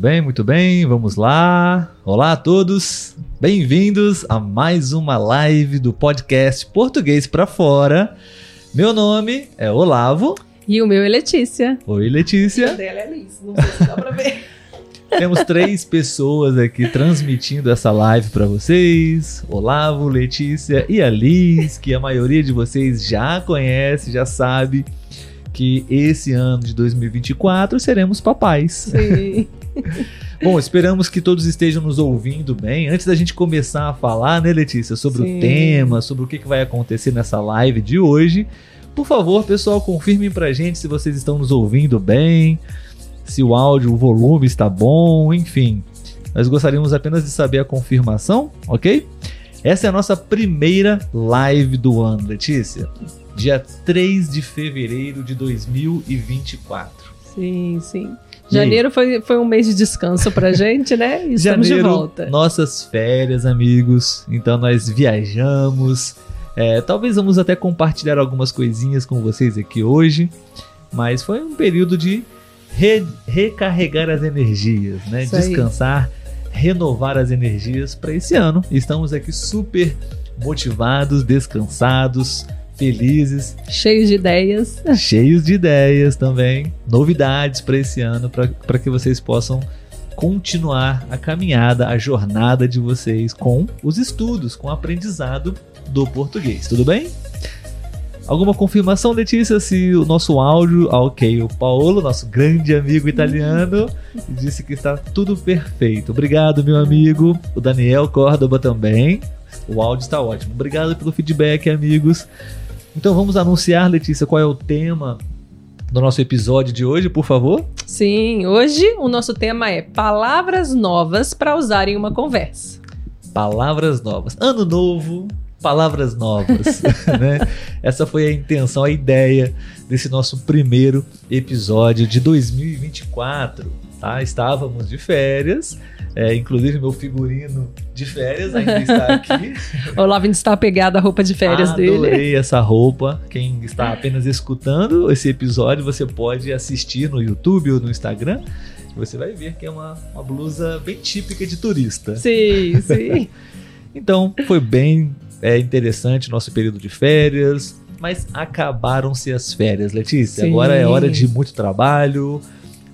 bem, muito bem. Vamos lá. Olá a todos. Bem-vindos a mais uma live do podcast Português para Fora. Meu nome é Olavo. E o meu é Letícia. Oi, Letícia. E dela é Liz. Não sei se dá pra ver. Temos três pessoas aqui transmitindo essa live para vocês: Olavo, Letícia e a Liz, que a maioria de vocês já conhece, já sabe que esse ano de 2024 seremos papais. Sim. Bom, esperamos que todos estejam nos ouvindo bem. Antes da gente começar a falar, né, Letícia, sobre Sim. o tema, sobre o que vai acontecer nessa live de hoje, por favor, pessoal, confirmem pra gente se vocês estão nos ouvindo bem, se o áudio, o volume está bom, enfim. Nós gostaríamos apenas de saber a confirmação, ok? Essa é a nossa primeira live do ano, Letícia. Dia 3 de fevereiro de 2024. Sim, sim. Aí? Janeiro foi, foi um mês de descanso pra gente, né? E estamos Janeiro, de volta. nossas férias, amigos. Então nós viajamos. É, talvez vamos até compartilhar algumas coisinhas com vocês aqui hoje. Mas foi um período de re- recarregar as energias, né? Isso aí. Descansar, renovar as energias para esse ano. Estamos aqui super motivados, descansados, felizes Cheio de ideias. cheios de ideias também, novidades para esse ano, para que vocês possam continuar a caminhada, a jornada de vocês com os estudos, com o aprendizado do português. Tudo bem? Alguma confirmação, Letícia, se o nosso áudio. Ah, ok. O Paulo, nosso grande amigo italiano, disse que está tudo perfeito. Obrigado, meu amigo. O Daniel Córdoba também. O áudio está ótimo. Obrigado pelo feedback, amigos. Então vamos anunciar, Letícia, qual é o tema do nosso episódio de hoje, por favor? Sim, hoje o nosso tema é palavras novas para usar em uma conversa. Palavras novas. Ano novo, palavras novas. né? Essa foi a intenção, a ideia desse nosso primeiro episódio de 2024. Tá? Estávamos de férias, é, inclusive meu figurino de férias ainda está aqui. O Lavin está apegado à roupa de férias dele. Adorei essa roupa. Quem está apenas escutando esse episódio, você pode assistir no YouTube ou no Instagram. Você vai ver que é uma, uma blusa bem típica de turista. Sim, sim. Então, foi bem é, interessante nosso período de férias, mas acabaram-se as férias, Letícia. Sim. Agora é hora de muito trabalho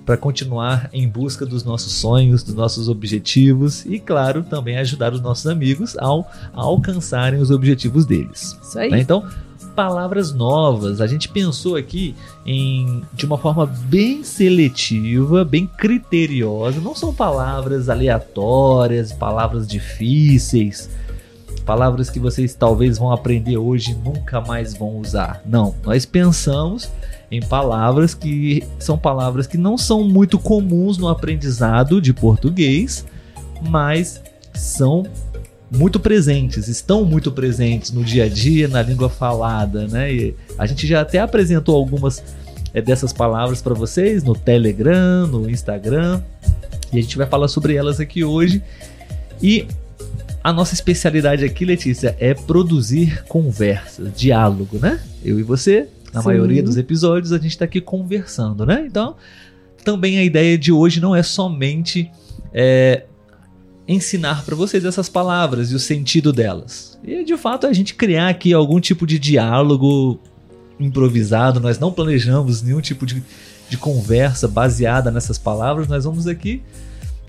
para continuar em busca dos nossos sonhos, dos nossos objetivos e, claro, também ajudar os nossos amigos ao a alcançarem os objetivos deles. Isso aí. né? Então, palavras novas. A gente pensou aqui em de uma forma bem seletiva, bem criteriosa. Não são palavras aleatórias, palavras difíceis, palavras que vocês talvez vão aprender hoje e nunca mais vão usar. Não, nós pensamos em palavras que são palavras que não são muito comuns no aprendizado de português, mas são muito presentes, estão muito presentes no dia a dia, na língua falada, né? E a gente já até apresentou algumas eh, dessas palavras para vocês no Telegram, no Instagram, e a gente vai falar sobre elas aqui hoje. E a nossa especialidade aqui, Letícia, é produzir conversas, diálogo, né? Eu e você, na Sim. maioria dos episódios, a gente está aqui conversando, né? Então, também a ideia de hoje não é somente é, ensinar para vocês essas palavras e o sentido delas. E de fato a gente criar aqui algum tipo de diálogo improvisado, nós não planejamos nenhum tipo de, de conversa baseada nessas palavras, nós vamos aqui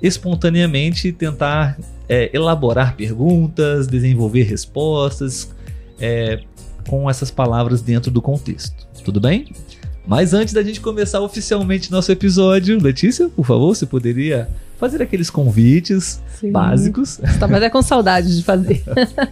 espontaneamente tentar é, elaborar perguntas, desenvolver respostas é, com essas palavras dentro do contexto. Tudo bem? Mas antes da gente começar oficialmente nosso episódio, Letícia, por favor, você poderia fazer aqueles convites Sim. básicos? Estava até com saudade de fazer.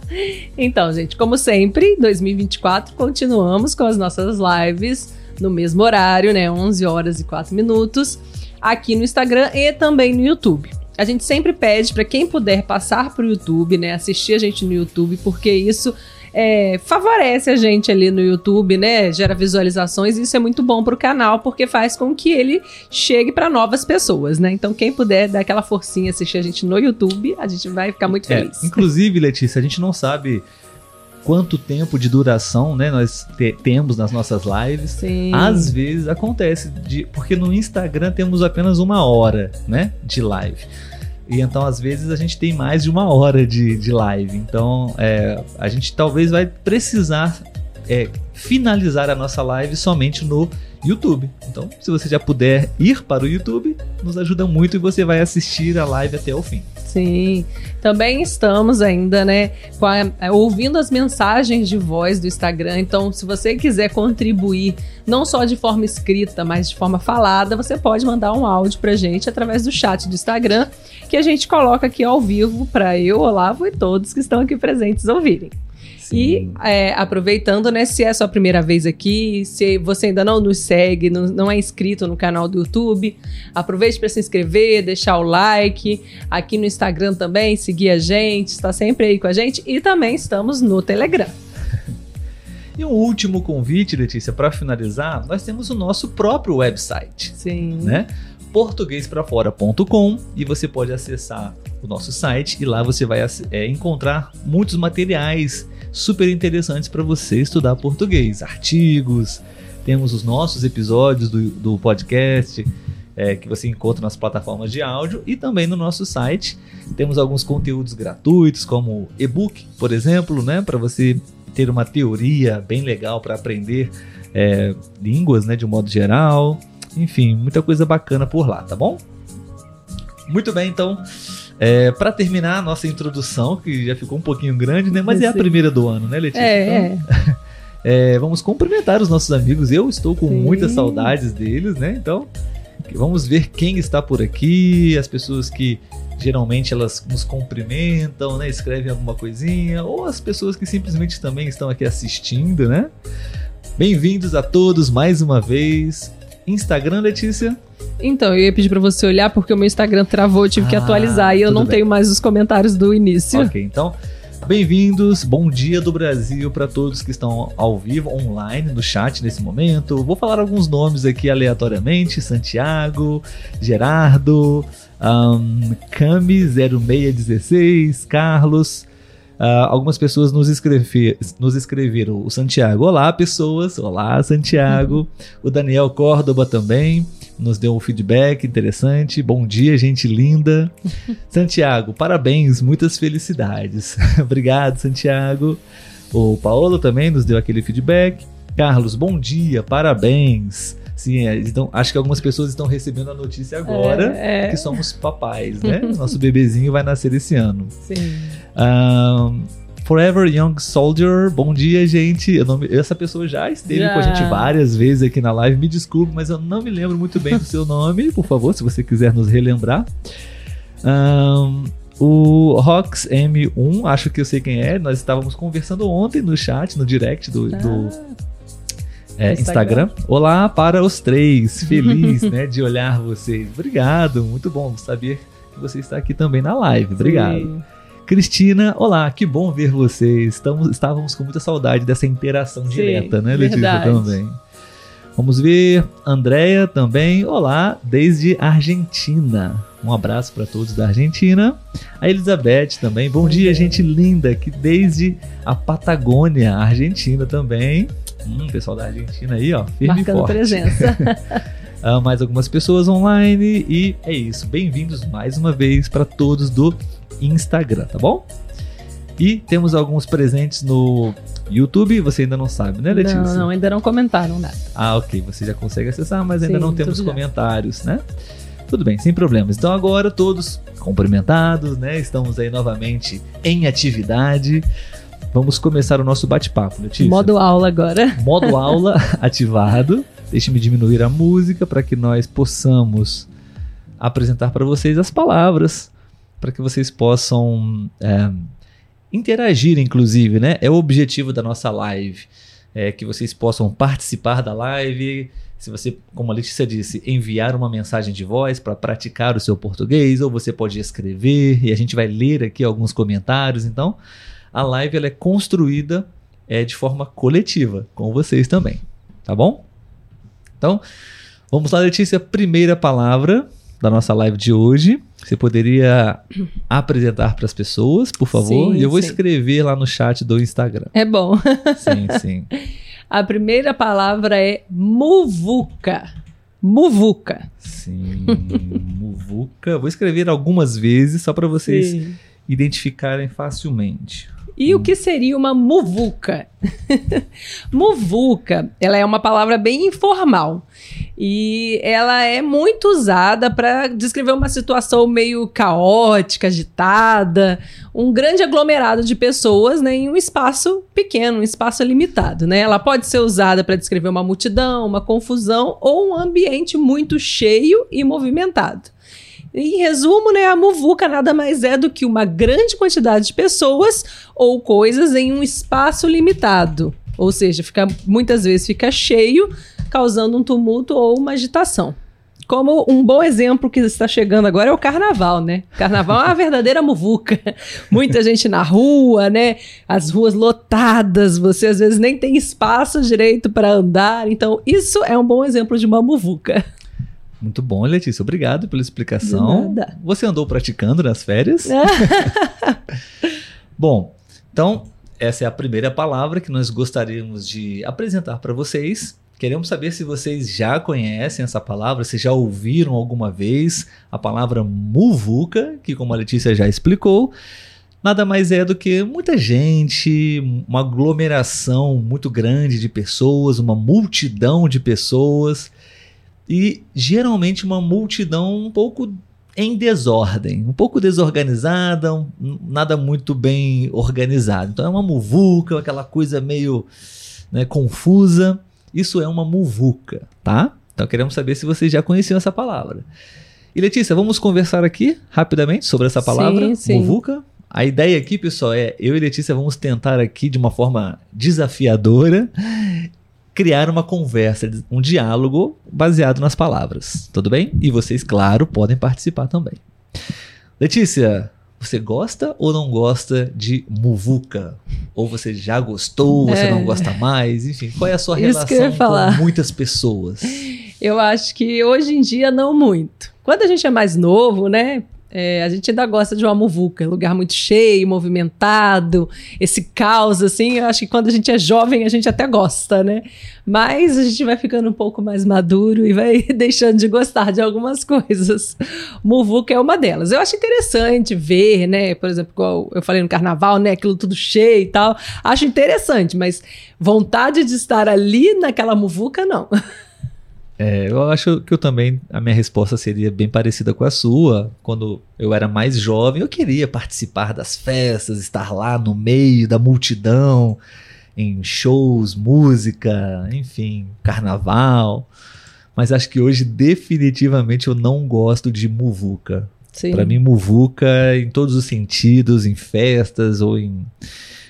então, gente, como sempre, 2024 continuamos com as nossas lives no mesmo horário, né? 11 horas e 4 minutos, aqui no Instagram e também no YouTube. A gente sempre pede para quem puder passar pro YouTube, né? Assistir a gente no YouTube, porque isso é, favorece a gente ali no YouTube, né? Gera visualizações e isso é muito bom pro canal, porque faz com que ele chegue para novas pessoas, né? Então, quem puder dar aquela forcinha assistir a gente no YouTube, a gente vai ficar muito É, feliz. inclusive, Letícia, a gente não sabe quanto tempo de duração né, nós te temos nas nossas lives. Sim. Às vezes acontece, de, porque no Instagram temos apenas uma hora né, de live. E então, às vezes, a gente tem mais de uma hora de, de live. Então, é, a gente talvez vai precisar é, finalizar a nossa live somente no YouTube. Então, se você já puder ir para o YouTube, nos ajuda muito e você vai assistir a live até o fim. Sim, também estamos ainda, né, a, é, ouvindo as mensagens de voz do Instagram. Então, se você quiser contribuir, não só de forma escrita, mas de forma falada, você pode mandar um áudio pra gente através do chat do Instagram, que a gente coloca aqui ao vivo para eu, Olavo e todos que estão aqui presentes ouvirem. E é, aproveitando, né, se é a sua primeira vez aqui, se você ainda não nos segue, não, não é inscrito no canal do YouTube, aproveite para se inscrever, deixar o like. Aqui no Instagram também, seguir a gente, está sempre aí com a gente. E também estamos no Telegram. E um último convite, Letícia, para finalizar, nós temos o nosso próprio website. Sim. Né? portuguesprafora.com e você pode acessar o nosso site e lá você vai é, encontrar muitos materiais super interessantes para você estudar português, artigos, temos os nossos episódios do, do podcast é, que você encontra nas plataformas de áudio e também no nosso site. Temos alguns conteúdos gratuitos como e-book, por exemplo, né, para você ter uma teoria bem legal para aprender é, línguas, né, de um modo geral. Enfim, muita coisa bacana por lá, tá bom? Muito bem, então é, para terminar a nossa introdução, que já ficou um pouquinho grande, né? Mas é a primeira do ano, né, Letícia? É, então, é. é, vamos cumprimentar os nossos amigos. Eu estou com Sim. muitas saudades deles, né? Então, vamos ver quem está por aqui, as pessoas que geralmente elas nos cumprimentam, né? Escrevem alguma coisinha, ou as pessoas que simplesmente também estão aqui assistindo, né? Bem-vindos a todos mais uma vez. Instagram, Letícia? Então, eu ia pedir para você olhar porque o meu Instagram travou, tive ah, que atualizar e eu não bem. tenho mais os comentários do início. Ok, então, bem-vindos, bom dia do Brasil para todos que estão ao vivo, online, no chat nesse momento. Vou falar alguns nomes aqui aleatoriamente: Santiago, Gerardo, um, Cami0616, Carlos. Uh, algumas pessoas nos, escrever, nos escreveram o Santiago. Olá, pessoas. Olá, Santiago. o Daniel Córdoba também nos deu um feedback interessante. Bom dia, gente linda. Santiago, parabéns, muitas felicidades. Obrigado, Santiago. O Paulo também nos deu aquele feedback. Carlos, bom dia, parabéns. Sim, é, então, acho que algumas pessoas estão recebendo a notícia agora é, é. que somos papais, né? Nosso bebezinho vai nascer esse ano. Sim. Um, Forever Young Soldier, bom dia, gente. Não, essa pessoa já esteve já. com a gente várias vezes aqui na live. Me desculpe, mas eu não me lembro muito bem do seu nome. Por favor, se você quiser nos relembrar. Um, o Rox M1, acho que eu sei quem é. Nós estávamos conversando ontem no chat, no direct do, ah. do é, Instagram. Instagram. Olá para os três. Feliz né, de olhar vocês. Obrigado, muito bom saber que você está aqui também na live. Obrigado. Sim. Cristina, olá, que bom ver vocês. Estamos, estávamos com muita saudade dessa interação Sim, direta, né, Letícia? Verdade. Também. Vamos ver, Andréia também, olá, desde Argentina. Um abraço para todos da Argentina. A Elizabeth também, bom, dia, dia, gente linda, que desde a Patagônia, Argentina também. Hum, pessoal da Argentina aí, ó, firme Marcando e forte. presença. mais algumas pessoas online e é isso. Bem-vindos mais uma vez para todos do Instagram, tá bom? E temos alguns presentes no YouTube, você ainda não sabe, né, Letícia? Não, não ainda não comentaram nada. Ah, ok, você já consegue acessar, mas ainda Sim, não temos comentários, né? Tudo bem, sem problemas. Então agora todos cumprimentados, né? Estamos aí novamente em atividade. Vamos começar o nosso bate-papo, Letícia. Modo aula agora. Modo aula ativado. Deixe-me diminuir a música para que nós possamos apresentar para vocês as palavras para que vocês possam é, interagir, inclusive, né? É o objetivo da nossa live, é que vocês possam participar da live. Se você, como a Letícia disse, enviar uma mensagem de voz para praticar o seu português, ou você pode escrever e a gente vai ler aqui alguns comentários. Então, a live ela é construída é, de forma coletiva, com vocês também, tá bom? Então, vamos lá, Letícia. Primeira palavra da nossa live de hoje Você poderia apresentar para as pessoas, por favor? Sim, e eu vou sim. escrever lá no chat do Instagram. É bom. Sim, sim. A primeira palavra é muvuca. Muvuca. Sim. Muvuca. Vou escrever algumas vezes só para vocês Sim. identificarem facilmente. E o que seria uma muvuca? muvuca, ela é uma palavra bem informal e ela é muito usada para descrever uma situação meio caótica, agitada, um grande aglomerado de pessoas né, em um espaço pequeno, um espaço limitado. Né? Ela pode ser usada para descrever uma multidão, uma confusão ou um ambiente muito cheio e movimentado. Em resumo, né, a muvuca nada mais é do que uma grande quantidade de pessoas ou coisas em um espaço limitado. Ou seja, fica, muitas vezes fica cheio, causando um tumulto ou uma agitação. Como um bom exemplo que está chegando agora é o carnaval, né? Carnaval é uma verdadeira muvuca. Muita gente na rua, né? As ruas lotadas, você às vezes nem tem espaço direito para andar. Então, isso é um bom exemplo de uma muvuca. Muito bom, Letícia. Obrigado pela explicação. Você andou praticando nas férias? Bom, então essa é a primeira palavra que nós gostaríamos de apresentar para vocês. Queremos saber se vocês já conhecem essa palavra, se já ouviram alguma vez a palavra muvuca, que como a Letícia já explicou, nada mais é do que muita gente, uma aglomeração muito grande de pessoas, uma multidão de pessoas e geralmente uma multidão um pouco em desordem, um pouco desorganizada, um- nada muito bem organizado. Então é uma muvuca, aquela coisa meio né, confusa. Isso é uma muvuca, tá? Então queremos saber se vocês já conheciam essa palavra. E Letícia, vamos conversar aqui rapidamente sobre essa palavra, Sim, sim. muvuca. A ideia aqui, pessoal, é eu e Letícia vamos tentar aqui de uma forma desafiadora criar uma conversa, um diálogo baseado nas palavras. Tudo bem? E vocês, claro, podem participar também. Letícia, você gosta ou não gosta de muvuca? Ou você já gostou, você É. não gosta mais? Enfim, qual é a sua Isso relação com muitas pessoas? Eu acho que hoje em dia não muito. Quando a gente é mais novo, né? É, a gente ainda gosta de uma muvuca, lugar muito cheio, movimentado, esse caos, assim. Eu acho que quando a gente é jovem, a gente até gosta, né? Mas a gente vai ficando um pouco mais maduro e vai deixando de gostar de algumas coisas. Muvuca é uma delas. Eu acho interessante ver, né? Por exemplo, igual eu falei no carnaval, né? Aquilo tudo cheio e tal. Acho interessante, mas vontade de estar ali naquela muvuca, não. É, eu acho que eu também, a minha resposta seria bem parecida com a sua. Quando eu era mais jovem, eu queria participar das festas, estar lá no meio da multidão, em shows, música, enfim, carnaval. Mas acho que hoje, definitivamente, eu não gosto de muvuca. Pra mim, muvuca em todos os sentidos, em festas ou em,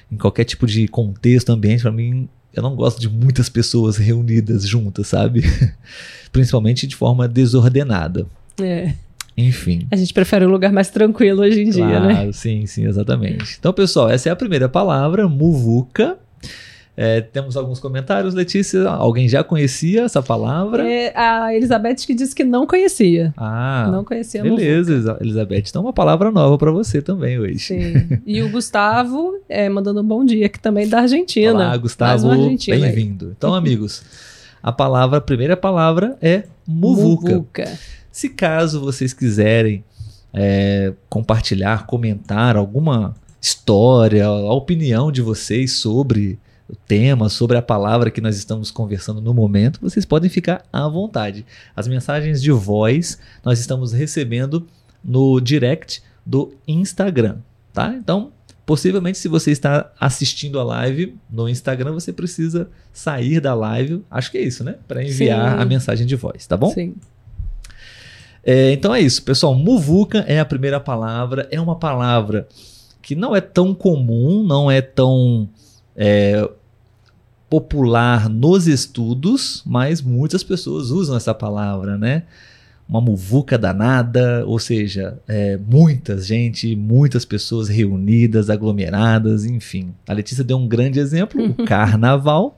em qualquer tipo de contexto, ambiente, pra mim, eu não gosto de muitas pessoas reunidas juntas, sabe? Principalmente de forma desordenada. É. Enfim. A gente prefere um lugar mais tranquilo hoje em dia, claro, né? sim, sim, exatamente. Então, pessoal, essa é a primeira palavra, muvuca. É, temos alguns comentários, Letícia. Alguém já conhecia essa palavra? É, a Elizabeth que disse que não conhecia. Ah, não conhecia beleza, Elizabeth. Então, uma palavra nova pra você também hoje. Sim. E o Gustavo é, mandando um bom dia, que também é da Argentina. Olá, Gustavo, um bem-vindo. Então, amigos, a palavra, a primeira palavra é muvuca. Muvuca. Se caso vocês quiserem é, compartilhar, comentar alguma história, a opinião de vocês sobre o tema, sobre a palavra que nós estamos conversando no momento, vocês podem ficar à vontade. As mensagens de voz nós estamos recebendo no direct do Instagram, tá? Então, possivelmente se você está assistindo a live no Instagram, você precisa sair da live, acho que é isso, né? Para enviar Sim. a mensagem de voz, tá bom? Sim. É, então é isso, pessoal. Muvuca é a primeira palavra. É uma palavra que não é tão comum, não é tão é, popular nos estudos, mas muitas pessoas usam essa palavra, né? Uma muvuca danada, ou seja, é, muitas gente, muitas pessoas reunidas, aglomeradas, enfim. A Letícia deu um grande exemplo, o carnaval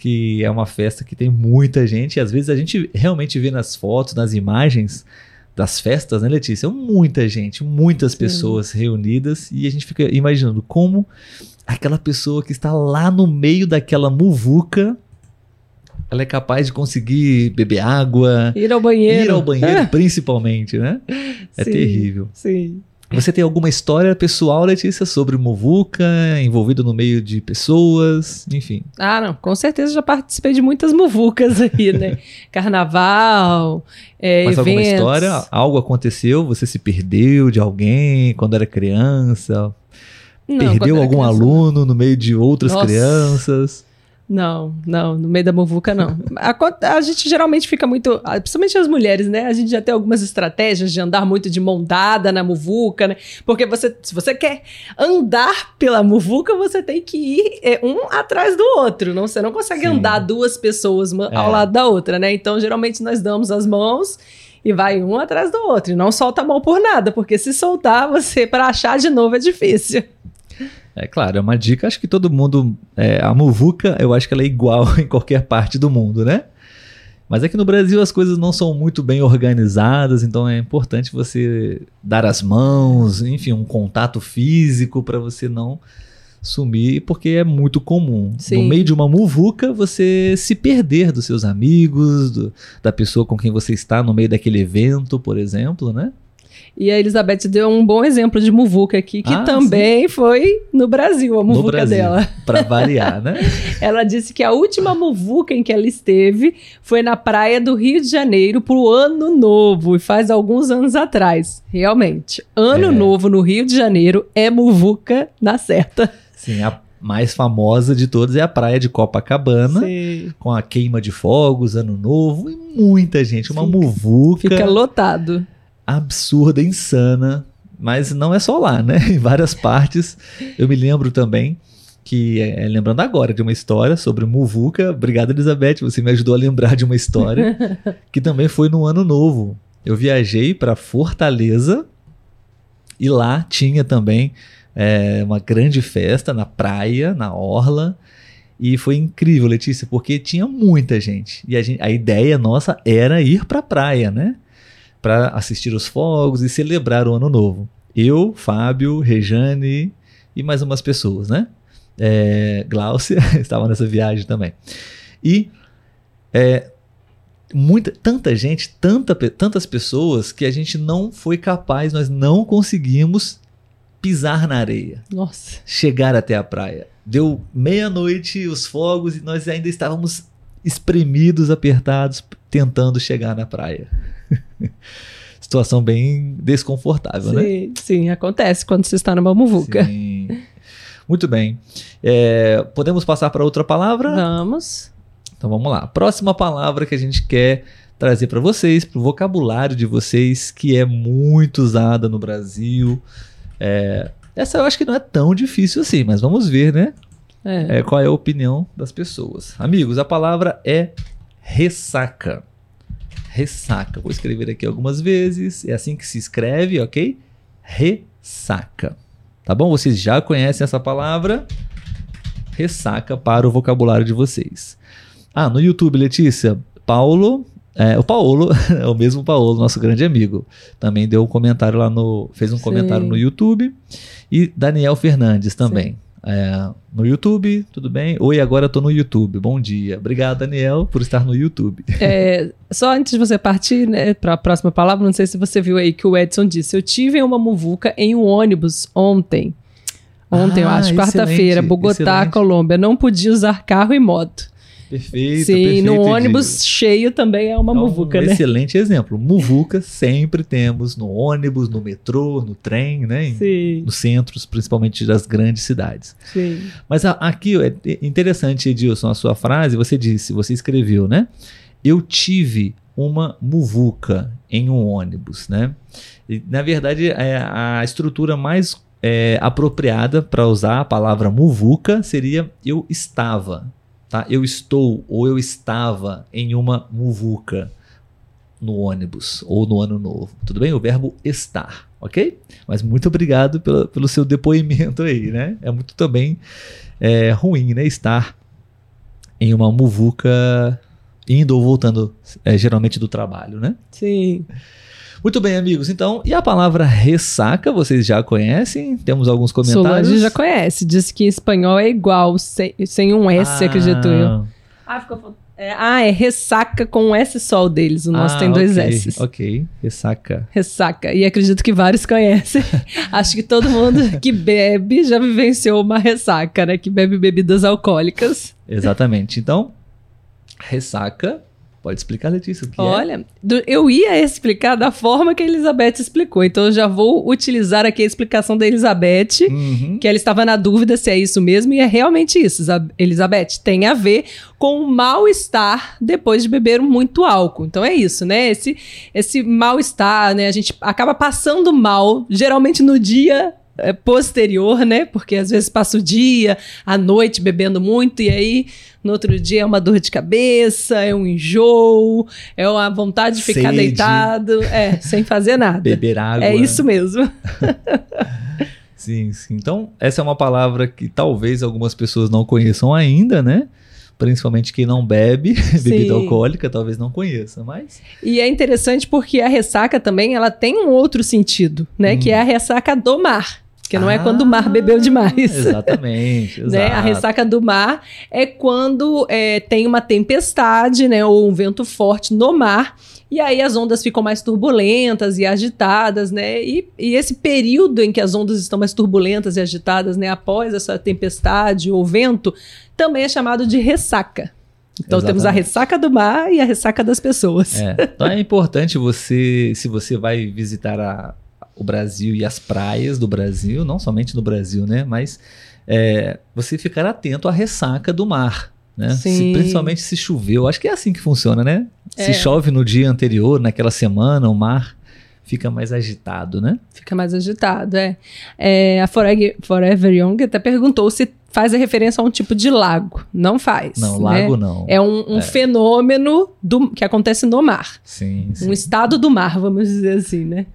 que é uma festa que tem muita gente, e às vezes a gente realmente vê nas fotos, nas imagens das festas, né, Letícia? Muita gente, muitas Sim. pessoas reunidas e a gente fica imaginando como aquela pessoa que está lá no meio daquela muvuca, ela é capaz de conseguir beber água, Ir ao banheiro. ir ao banheiro, principalmente, né? É Sim. terrível. Sim. Você tem alguma história pessoal, Letícia, sobre muvuca, envolvido no meio de pessoas, enfim? Ah, não, com certeza já participei de muitas muvucas aí, né? Carnaval, é, Mas alguma eventos. história? Algo aconteceu? Você se perdeu de alguém quando era criança? Não, perdeu algum criança, aluno no meio de outras Nossa. crianças? Não, não, no meio da muvuca não. A, a gente geralmente fica muito, ah, principalmente as mulheres, né? A gente já tem algumas estratégias de andar muito de mão dada na muvuca, né? Porque você, se você quer andar pela muvuca, você tem que ir é, um atrás do outro. Não, você não consegue Sim. andar duas pessoas uma- ao É. lado da outra, né? Então, geralmente nós damos as mãos e vai um atrás do outro. E não solta a mão por nada, porque se soltar, você para achar de novo é difícil. É claro, é uma dica. Acho que todo mundo. é, a muvuca, eu acho que ela é igual em qualquer parte do mundo, né? Mas aqui no Brasil as coisas não são muito bem organizadas, então é importante você dar as mãos, enfim, um contato físico para você não sumir, porque é muito comum. Sim. No meio de uma muvuca, você se perder dos seus amigos, do- da pessoa com quem você está no meio daquele evento, por exemplo, né? E a Elizabeth deu um bom exemplo de muvuca aqui, que Ah, também foi no Brasil, a muvuca Brasil, dela. para variar, né? Ela disse que a última muvuca em que ela esteve foi na praia do Rio de Janeiro pro Ano Novo, e faz alguns anos atrás. Realmente, Ano É. Novo no Rio de Janeiro é muvuca na certa. Sim, a mais famosa de todas é a praia de Copacabana, Sim. com a queima de fogos, ano novo, e muita gente, uma Fica- muvuca Fica lotado. Absurda, insana, mas não é só lá, né? Em várias partes. Eu me lembro também que, é, lembrando agora de uma história sobre muvuca, obrigado Elizabeth, você me ajudou a lembrar de uma história que também foi no ano novo. Eu viajei para Fortaleza e lá tinha também é, uma grande festa na praia, na orla. E foi incrível, Letícia, porque tinha muita gente. E a, gente- a ideia nossa era ir para a praia, né? Para assistir os fogos e celebrar o ano novo. Eu, Fábio, Rejane e mais umas pessoas, né? É, Gláucia estava nessa viagem também. E é, muita, tanta gente, tanta, tantas pessoas que a gente não foi capaz, nós não conseguimos pisar na areia, Nossa. chegar até a praia. Deu meia-noite, os fogos, e nós ainda estávamos espremidos, apertados, tentando chegar na praia. Situação bem desconfortável, né? Sim, sim, acontece quando você está numa muvuca. Sim. Muito bem. É, podemos passar para outra palavra? Vamos. Então vamos lá. Próxima palavra que a gente quer trazer para vocês, para o vocabulário de vocês, que é muito usada no Brasil. É, essa eu acho que não é tão difícil assim, mas vamos ver, né? É. É, qual é a opinião das pessoas. Amigos, a palavra é ressaca. Ressaca. Vou escrever aqui algumas vezes. É assim que se escreve, ok? Ressaca. Tá bom? Vocês já conhecem essa palavra? Ressaca para o vocabulário de vocês. Ah, no YouTube, Letícia, Paulo. é, o Paulo, é o mesmo Paulo, nosso grande amigo. Também deu um comentário lá no. Fez um Sim. comentário no YouTube. E Daniel Fernandes também. É, no YouTube, tudo bem? Oi, agora eu tô no YouTube. Bom dia. Obrigado, Daniel, por estar no YouTube. É, só antes de você partir né, para a próxima palavra, não sei se você viu aí que o Edson disse: Eu tive uma muvuca em um ônibus ontem. Ontem, eu Ah, acho, quarta-feira, Bogotá, excelente. Colômbia. Não podia usar carro e moto. Perfeito. Sim, perfeito, no ônibus cheio também é uma É um muvuca, né? Excelente exemplo. Muvuca sempre temos no ônibus, no metrô, no trem, né? Em- Sim, Nos centros, principalmente das grandes cidades. sim. Mas a- aqui é interessante, Edilson, a sua frase, você disse, você escreveu, né? Eu tive uma muvuca em um ônibus, né? E, na verdade, é, a estrutura mais é, apropriada para usar a palavra muvuca seria eu estava, tá? Eu estou ou eu estava em uma muvuca no ônibus ou no ano novo. Tudo bem? O verbo estar, ok? Mas muito obrigado pela- pelo seu depoimento aí, né? É muito também é, ruim, né? Estar em uma muvuca indo ou voltando, é, geralmente do trabalho, né? Sim. Muito bem, amigos. Então, e a palavra ressaca, vocês já conhecem? Temos alguns comentários. Solange já conhece. Diz que em espanhol é igual, sem, sem um S, Ah, acredito eu. Ah, ficou. É, ah, é ressaca com um S só o deles. O nosso ah, tem dois ok, S. Ok, ressaca. Ressaca. E acredito que vários conhecem. Acho que todo mundo que bebe já vivenciou uma ressaca, né? Que bebe bebidas alcoólicas. Exatamente. Então, ressaca. Pode explicar, Letícia, o que é? Olha, do- eu ia explicar da forma que a Elizabeth explicou. Então eu já vou utilizar aqui a explicação da Elizabeth. Uhum. Que ela estava na dúvida se é isso mesmo, e é realmente isso, Elizabeth. Tem a ver com o mal-estar depois de beber muito álcool. Então é isso, né? Esse, esse mal-estar, né? A gente acaba passando mal, geralmente no dia é, posterior, né? Porque às vezes passa o dia, a noite bebendo muito, e aí no outro dia é uma dor de cabeça, é um enjoo, é uma vontade de ficar Sede. deitado, é, sem fazer nada. Beber água. É isso mesmo. Sim, sim. Então, essa é uma palavra que talvez algumas pessoas não conheçam ainda, né? Principalmente quem não bebe bebida alcoólica, talvez não conheça, mas E é interessante porque a ressaca também, ela tem um outro sentido, né? Hum. Que é a ressaca do mar. Que não é Ah, quando o mar bebeu demais. Exatamente. Né? A ressaca do mar é quando é, tem uma tempestade, né? Ou um vento forte no mar. E aí as ondas ficam mais turbulentas e agitadas, né? E, e esse período em que as ondas estão mais turbulentas e agitadas, né? Após essa tempestade ou vento, também é chamado de ressaca. Então temos a Exatamente. ressaca do mar e a ressaca das pessoas. É, então é importante você, se você vai visitar a- o Brasil e as praias do Brasil, não somente no Brasil, né? Mas é, você ficar atento à ressaca do mar. Né? Se- principalmente se choveu. Acho que é assim que funciona, né? É. Se chove no dia anterior, naquela semana, o mar fica mais agitado, né? Fica mais agitado, é. É, a Forever, Forever Young até perguntou se faz a referência a um tipo de lago. Não faz. Não, né? lago não. É um, um fenômeno do, que acontece no mar. Sim, sim. Um estado do mar, vamos dizer assim, né?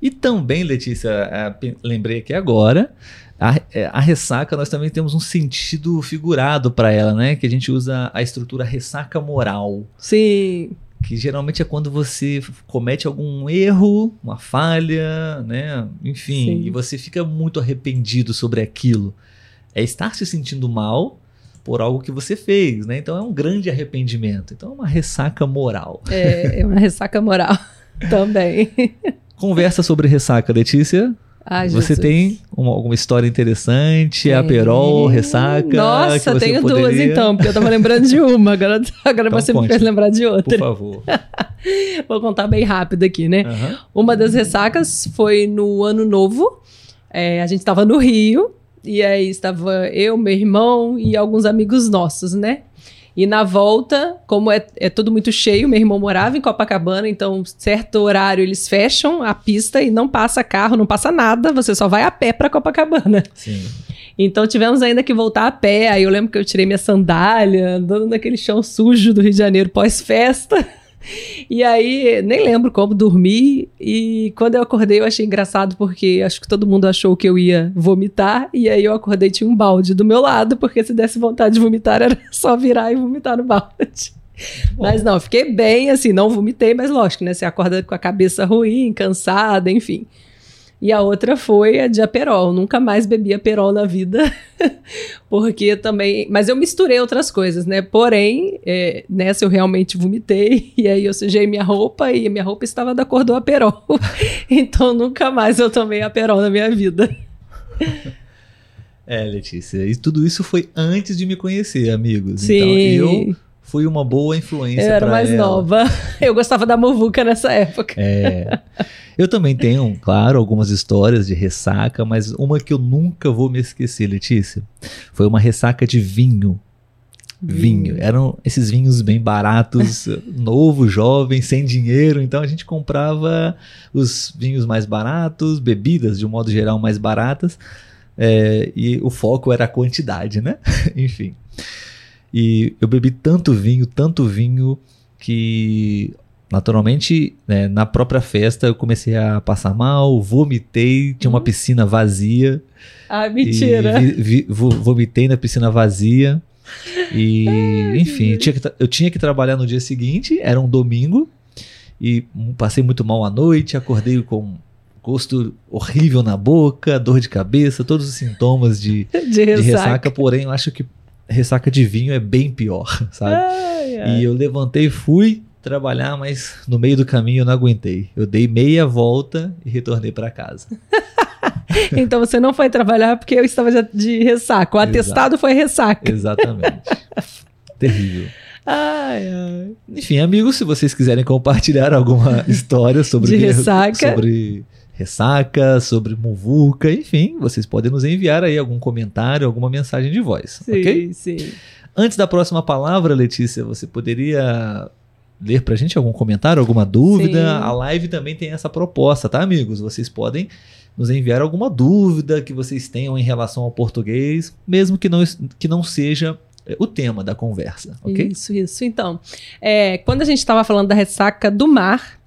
E também, Letícia, é, lembrei aqui agora, a, é, a ressaca nós também temos um sentido figurado para ela, né? Que a gente usa a estrutura ressaca moral, Sim. que geralmente é quando você comete algum erro, uma falha, né? Enfim, Sim. e você fica muito arrependido sobre aquilo. É estar se sentindo mal por algo que você fez, né? Então é um grande arrependimento. Então é uma ressaca moral. É, é uma ressaca moral também. Conversa sobre ressaca, Letícia. Ai, Você tem uma- alguma história interessante? A Tem. Perol, ressaca? Nossa, que você tenho duas poderia- então, porque eu tava lembrando de uma, agora, agora Então você me conte. fez lembrar de Por outra. favor. Vou contar bem rápido aqui, né? Aham. Uma das ressacas foi no ano novo. É, a gente estava no Rio, e aí estava eu, meu irmão e alguns amigos nossos, né? E na volta, como é, é tudo muito cheio, meu irmão morava em Copacabana, então certo horário eles fecham a pista e não passa carro, não passa nada, você só vai a pé para Copacabana. Sim. Então tivemos ainda que voltar a pé. Aí eu lembro que eu tirei minha sandália, andando naquele chão sujo do Rio de Janeiro pós-festa. E aí, nem lembro como dormi. E quando eu acordei, eu achei engraçado, porque acho que todo mundo achou que eu ia vomitar. E aí eu acordei, tinha um balde do meu lado, porque se desse vontade de vomitar, era só virar e vomitar no balde. Mas não, fiquei bem, assim, não vomitei, mas lógico, né? Você acorda com a cabeça ruim, cansada, enfim. E a outra foi a de aperol. Nunca mais bebi aperol na vida, porque também. Mas eu misturei outras coisas, né? Porém, é, nessa eu realmente vomitei, e aí eu sujei minha roupa, e minha roupa estava da cor do aperol. então nunca mais eu tomei aperol na minha vida. É, Letícia. E tudo isso foi antes de me conhecer, amigos. Sim. Então eu fui uma boa influência eu era mais ela. nova. Eu gostava da muvuca nessa época. É. Eu também tenho, claro, algumas histórias de ressaca, mas uma que eu nunca vou me esquecer, Letícia, foi uma ressaca de vinho. Vinho. Eram esses vinhos bem baratos, novo, jovem, sem dinheiro. Então a gente comprava os vinhos mais baratos, bebidas de um modo geral mais baratas. é, e o foco era a quantidade, né? Enfim. E eu bebi tanto vinho, tanto vinho, que naturalmente né, na própria festa eu comecei a passar mal, vomitei, tinha uma Hum. piscina vazia. Ai, mentira. Vi- vi- vo- vomitei na piscina vazia. E, enfim, tinha que eu tinha que trabalhar no dia seguinte, era um domingo. e passei muito mal à noite, acordei com gosto horrível na boca, dor de cabeça, todos os sintomas de, De ressaca. de ressaca, porém eu acho que ressaca de vinho é bem pior, sabe? Ai, ai. E eu levantei e fui trabalhar, mas no meio do caminho eu não aguentei. Eu dei meia volta e retornei para casa. Então você não foi trabalhar porque eu estava de- ressaca. O Exato. atestado foi ressaca. Exatamente. Terrível. Ai, ai. Enfim, amigos, se vocês quiserem compartilhar alguma história sobre De ressaca. sobre ressaca, sobre muvuca, enfim, vocês podem nos enviar aí algum comentário, alguma mensagem de voz, Sim, ok? sim. Antes da próxima palavra, Letícia, você poderia ler pra gente algum comentário, alguma dúvida? Sim. A live também tem essa proposta, tá, amigos? Vocês podem nos enviar alguma dúvida que vocês tenham em relação ao português, mesmo que não, que não seja é, o tema da conversa, ok? Isso, isso. Então, é, quando a gente estava falando da ressaca do mar,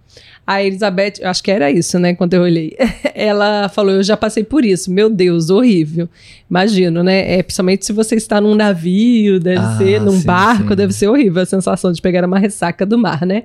a Elizabeth, acho que era isso, né? Quando eu olhei, ela falou: Eu já passei por isso, meu Deus, horrível. Imagino, né? É, principalmente se você está num navio, deve Ah, ser, num sim, barco, sim. deve ser horrível a sensação de pegar uma ressaca do mar, né?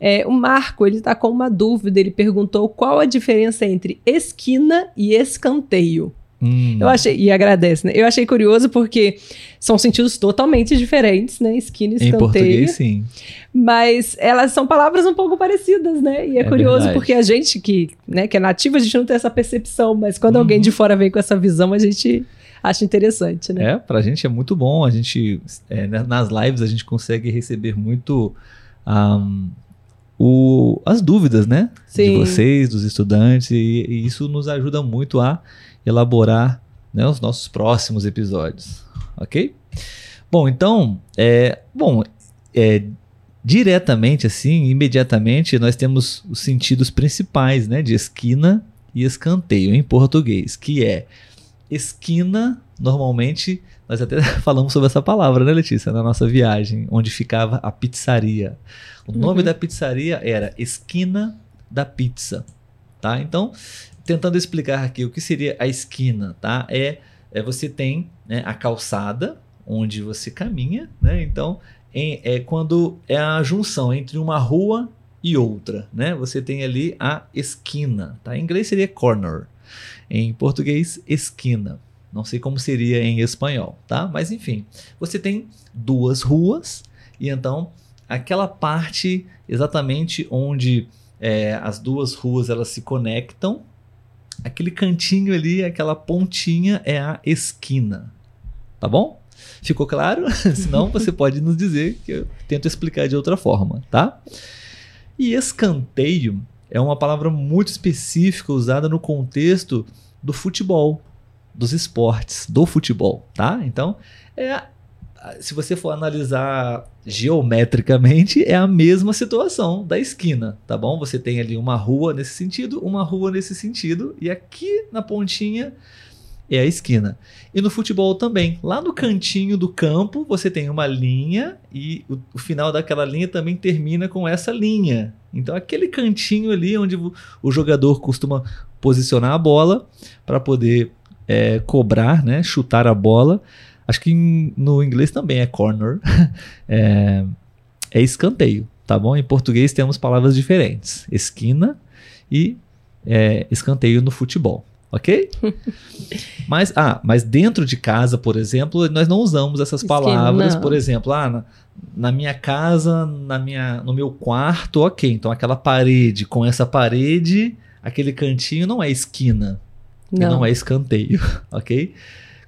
É, o Marco, ele tá com uma dúvida, ele perguntou qual a diferença entre esquina e escanteio. Hum, Eu achei, e agradece, né? Eu achei curioso porque são sentidos totalmente diferentes, né? Esquina e em português, sim. Mas elas são palavras um pouco parecidas, né? E é, É curioso verdade. porque a gente que, né, que é nativo, a gente não tem essa percepção, mas quando Uhum. alguém de fora vem com essa visão, a gente acha interessante, né? É, pra gente é muito bom. A gente, é, né, nas lives, a gente consegue receber muito ahm, o, as dúvidas, né? De Sim. vocês, dos estudantes, e, e isso nos ajuda muito a elaborar né, os nossos próximos episódios, ok? Bom, então, é, bom, é, diretamente assim, imediatamente, nós temos os sentidos principais, né, de esquina e escanteio em português, que é esquina, normalmente, nós até falamos sobre essa palavra, né, Letícia, na nossa viagem, onde ficava a pizzaria. O nome Uhum. da pizzaria era Esquina da Pizza, tá? Então, tentando explicar aqui o que seria a esquina, tá? É, é você tem né, a calçada onde você caminha, né? Então, em- é quando é a junção entre uma rua e outra, né? Você tem ali a esquina, tá? Em inglês seria corner. Em português, esquina. Não sei como seria em espanhol, tá? Mas enfim, você tem duas ruas e então aquela parte exatamente onde é, as duas ruas elas se conectam, aquele cantinho ali, aquela pontinha é a esquina, tá bom? Ficou claro? Senão você pode nos dizer que eu tento explicar de outra forma, tá? E escanteio é uma palavra muito específica usada no contexto do futebol, dos esportes, do futebol, tá? Então, é se você for analisar geometricamente, é a mesma situação da esquina, tá bom? Você tem ali uma rua nesse sentido, uma rua nesse sentido, e aqui na pontinha é a esquina. E no futebol também. Lá no cantinho do campo, você tem uma linha e o, o final daquela linha também termina com essa linha. Então, aquele cantinho ali onde o, o jogador costuma posicionar a bola para poder é, cobrar, né, chutar a bola. Acho que em- no inglês também é corner. é, é escanteio, tá bom? Em português temos palavras diferentes: esquina e é, escanteio no futebol, ok? mas, ah, mas dentro de casa, por exemplo, nós não usamos essas Esquina, palavras. não. Por exemplo, ah, na, na minha casa, na minha, no meu quarto, ok. Então aquela parede com essa parede, aquele cantinho não é esquina. Não. não é escanteio, ok?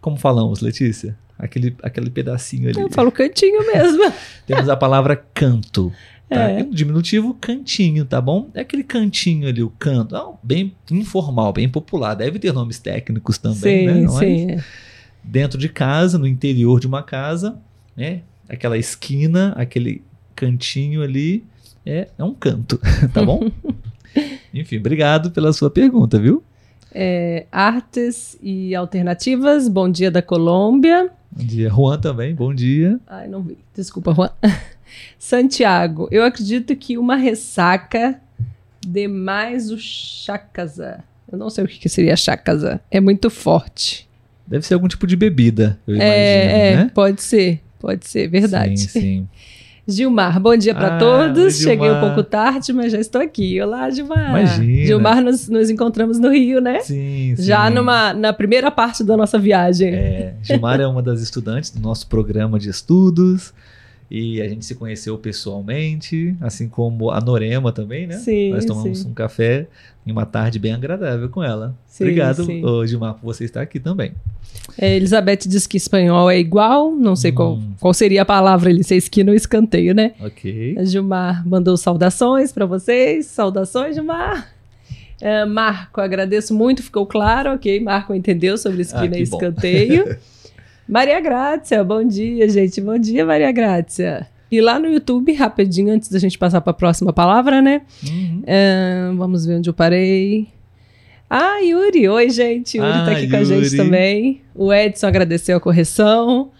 Como falamos, Letícia? Aquele, aquele pedacinho ali. Eu falo cantinho mesmo. Temos a palavra canto. Tá? É. E no diminutivo, cantinho, tá bom? É aquele cantinho ali, o canto. Não, bem informal, bem popular. Deve ter nomes técnicos também, sim, né? Não é? sim. é. Dentro de casa, no interior de uma casa, né? Aquela esquina, aquele cantinho ali, é, é um canto, tá bom? Enfim, obrigado pela sua pergunta, viu? É, artes e alternativas. Bom dia da Colômbia. Bom dia. Juan também, bom dia. Ai, não vi. Desculpa, Juan. Santiago, eu acredito que uma ressaca dê mais o chacasa. Eu não sei o que seria chacasa. É muito forte. Deve ser algum tipo de bebida, eu imagino, é, é, né? pode ser. Pode ser, verdade. Sim, sim. Gilmar, bom dia para Ah, todos. oi, Cheguei um pouco tarde, mas já estou aqui. Olá, Gilmar. Imagina. Gilmar, nos, nos encontramos no Rio, né? Sim, sim. Já numa, na primeira parte da nossa viagem. É, Gilmar é uma das estudantes do nosso programa de estudos. E a gente se conheceu pessoalmente, assim como a Norema também, né? Sim, Nós tomamos sim. um café em uma tarde bem agradável com ela. Sim, Obrigado, sim. ô, Gilmar, por você estar aqui também. É, Elizabeth diz que espanhol é igual, não sei qual, Hum. qual seria a palavra ali, se é esquina ou escanteio, né? Ok. A Gilmar mandou saudações para vocês. Saudações, Gilmar. É, Marco, agradeço muito, ficou claro, ok. Marco entendeu sobre esquina Ah, e escanteio. Maria Grácia, bom dia, gente. Bom dia, Maria Grácia. E lá no YouTube, rapidinho, antes da gente passar para a próxima palavra, né? Uhum. É, vamos ver onde eu parei. Ah, Yuri. Oi, gente. Yuri tá Ah, aqui com a gente Yuri. também. O Edson agradeceu a correção.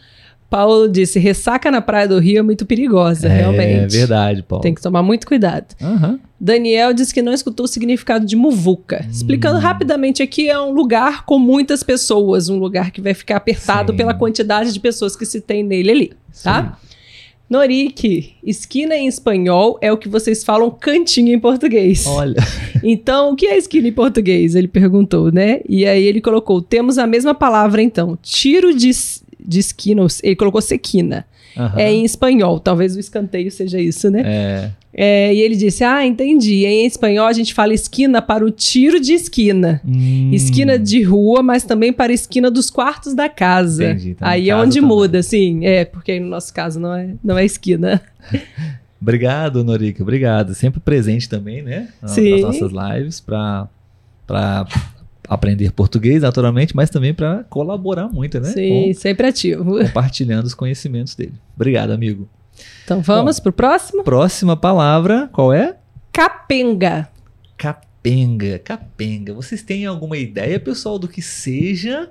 Paulo disse: ressaca na Praia do Rio é muito perigosa, realmente. É verdade, Paulo. Tem que tomar muito cuidado. Aham. Daniel disse que não escutou o significado de muvuca. Hum. Explicando rapidamente aqui, é um lugar com muitas pessoas, um lugar que vai ficar apertado Sim. pela quantidade de pessoas que se tem nele ali, tá? Norique, esquina em espanhol é o que vocês falam cantinho em português. Olha. Então, o que é esquina em português? Ele perguntou, né? E aí ele colocou: temos a mesma palavra, então. Tiro de, de esquina, ele colocou sequina. Aham. É em espanhol, talvez o escanteio seja isso, né? É. É, e ele disse: Ah, entendi. Em espanhol a gente fala esquina para o tiro de esquina. Hum. Esquina de rua, mas também para a esquina dos quartos da casa. Entendi, tá no Aí é onde também. muda, sim. É, porque aí no nosso caso não é, não é esquina. Obrigado, Norica. Obrigado. Sempre presente também, né? Sim. Nas nossas lives para aprender português, naturalmente, mas também para colaborar muito, né? Sim, sempre ativo. Com- compartilhando os conhecimentos dele. Obrigado, amigo. Então vamos pro próximo? Próxima palavra, qual é? Capenga. Capenga. Capenga. Vocês têm alguma ideia, pessoal, do que seja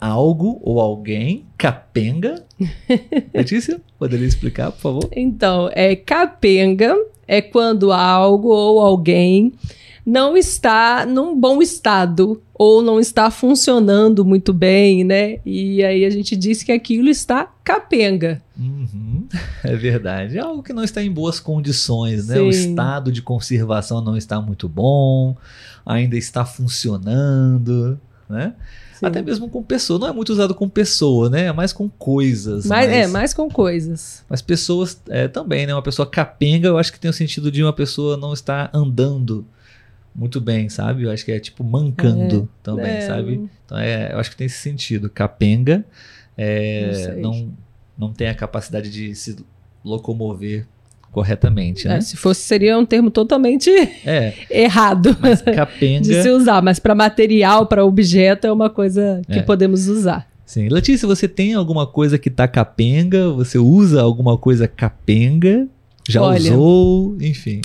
algo ou alguém capenga? Letícia, poderia explicar, por favor? Então, é capenga é quando algo ou alguém não está num bom estado ou não está funcionando muito bem, né? E aí a gente diz que aquilo está capenga. Uhum, é verdade. É algo que não está em boas condições, né? Sim. O estado de conservação não está muito bom, ainda está funcionando, né? Sim. Até mesmo com pessoa. Não é muito usado com pessoa, né? É mais com coisas. Mas, mas, É, mais com coisas. mas pessoas é, também, né? Uma pessoa capenga, eu acho que tem o sentido de uma pessoa não estar andando muito bem, sabe? Eu acho que é tipo mancando também, É, sabe? Então é, eu acho que tem esse sentido. Capenga é, Não não, não tem a capacidade de se locomover corretamente, é, né? se fosse, seria um termo totalmente É, errado mas de se capenga. usar, mas para material, para objeto, é uma coisa que É. podemos usar. Sim. Letícia, você tem alguma coisa que tá capenga? Você usa alguma coisa capenga? Já Olha. usou? Enfim.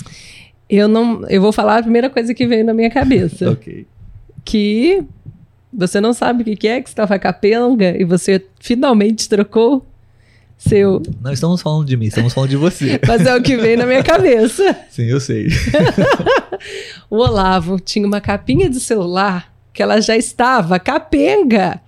Eu não, eu vou falar a primeira coisa que veio na minha cabeça. Ok. que você não sabe o que que é, que estava capenga e você finalmente trocou seu. Não estamos falando de mim, estamos falando de você. Mas é o que veio na minha cabeça. Sim, eu sei. O Olavo tinha uma capinha de celular que ela já estava capenga.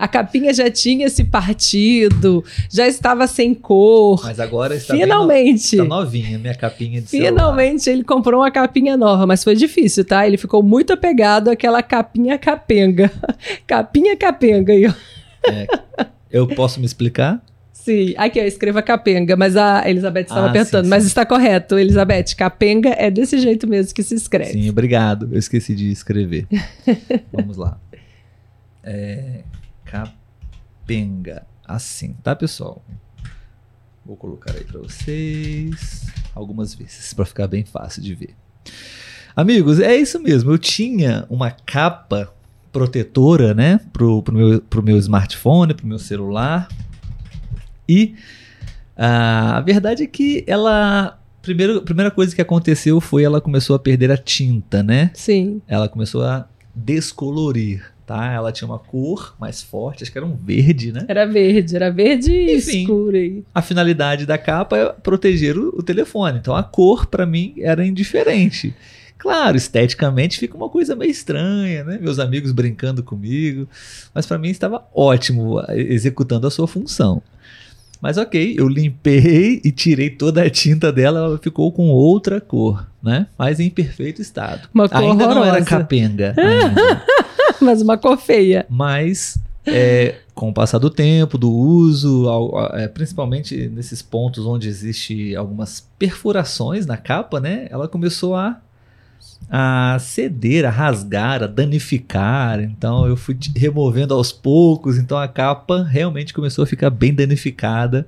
A capinha já tinha se partido, já estava sem cor. Mas agora está Finalmente. no- está novinha minha capinha de celular. Finalmente ele comprou uma capinha nova, mas foi difícil, tá? Ele ficou muito apegado àquela capinha capenga. capinha capenga aí, ó. Eu posso me explicar? Sim, aqui ó, escreva capenga, mas a Elizabeth estava Ah, apertando. sim, Mas sim. está correto, Elizabeth. Capenga é desse jeito mesmo que se escreve. Sim, obrigado. Eu esqueci de escrever. Vamos lá. É, capenga. Assim, tá, pessoal? Vou colocar aí pra vocês algumas vezes para ficar bem fácil de ver. Amigos, é isso mesmo. Eu tinha uma capa protetora, né, pro, pro, meu, pro meu smartphone, pro meu celular. E ah, a verdade é que ela. Primeiro, a primeira coisa que aconteceu foi ela começou a perder a tinta, né? Sim, Ela começou a descolorir, tá? Ela tinha uma cor mais forte, acho que era um verde, né? era verde, era verde Enfim. escuro aí. A finalidade da capa é proteger o, o telefone. Então a cor, pra mim, era indiferente. Claro, esteticamente fica uma coisa meio estranha, né? Meus amigos brincando comigo, mas pra mim estava ótimo executando a sua função. Mas ok, eu limpei e tirei toda a tinta dela, ela ficou com outra cor, né? Mas em perfeito estado. Uma cor ainda não era horrorosa. capenga. ainda. Mas uma cor feia. Mas é, com o passar do tempo, do uso, é, principalmente nesses pontos onde existe algumas perfurações na capa, né? Ela começou a, a ceder, a rasgar, a danificar. Então eu fui removendo aos poucos. Então a capa realmente começou a ficar bem danificada.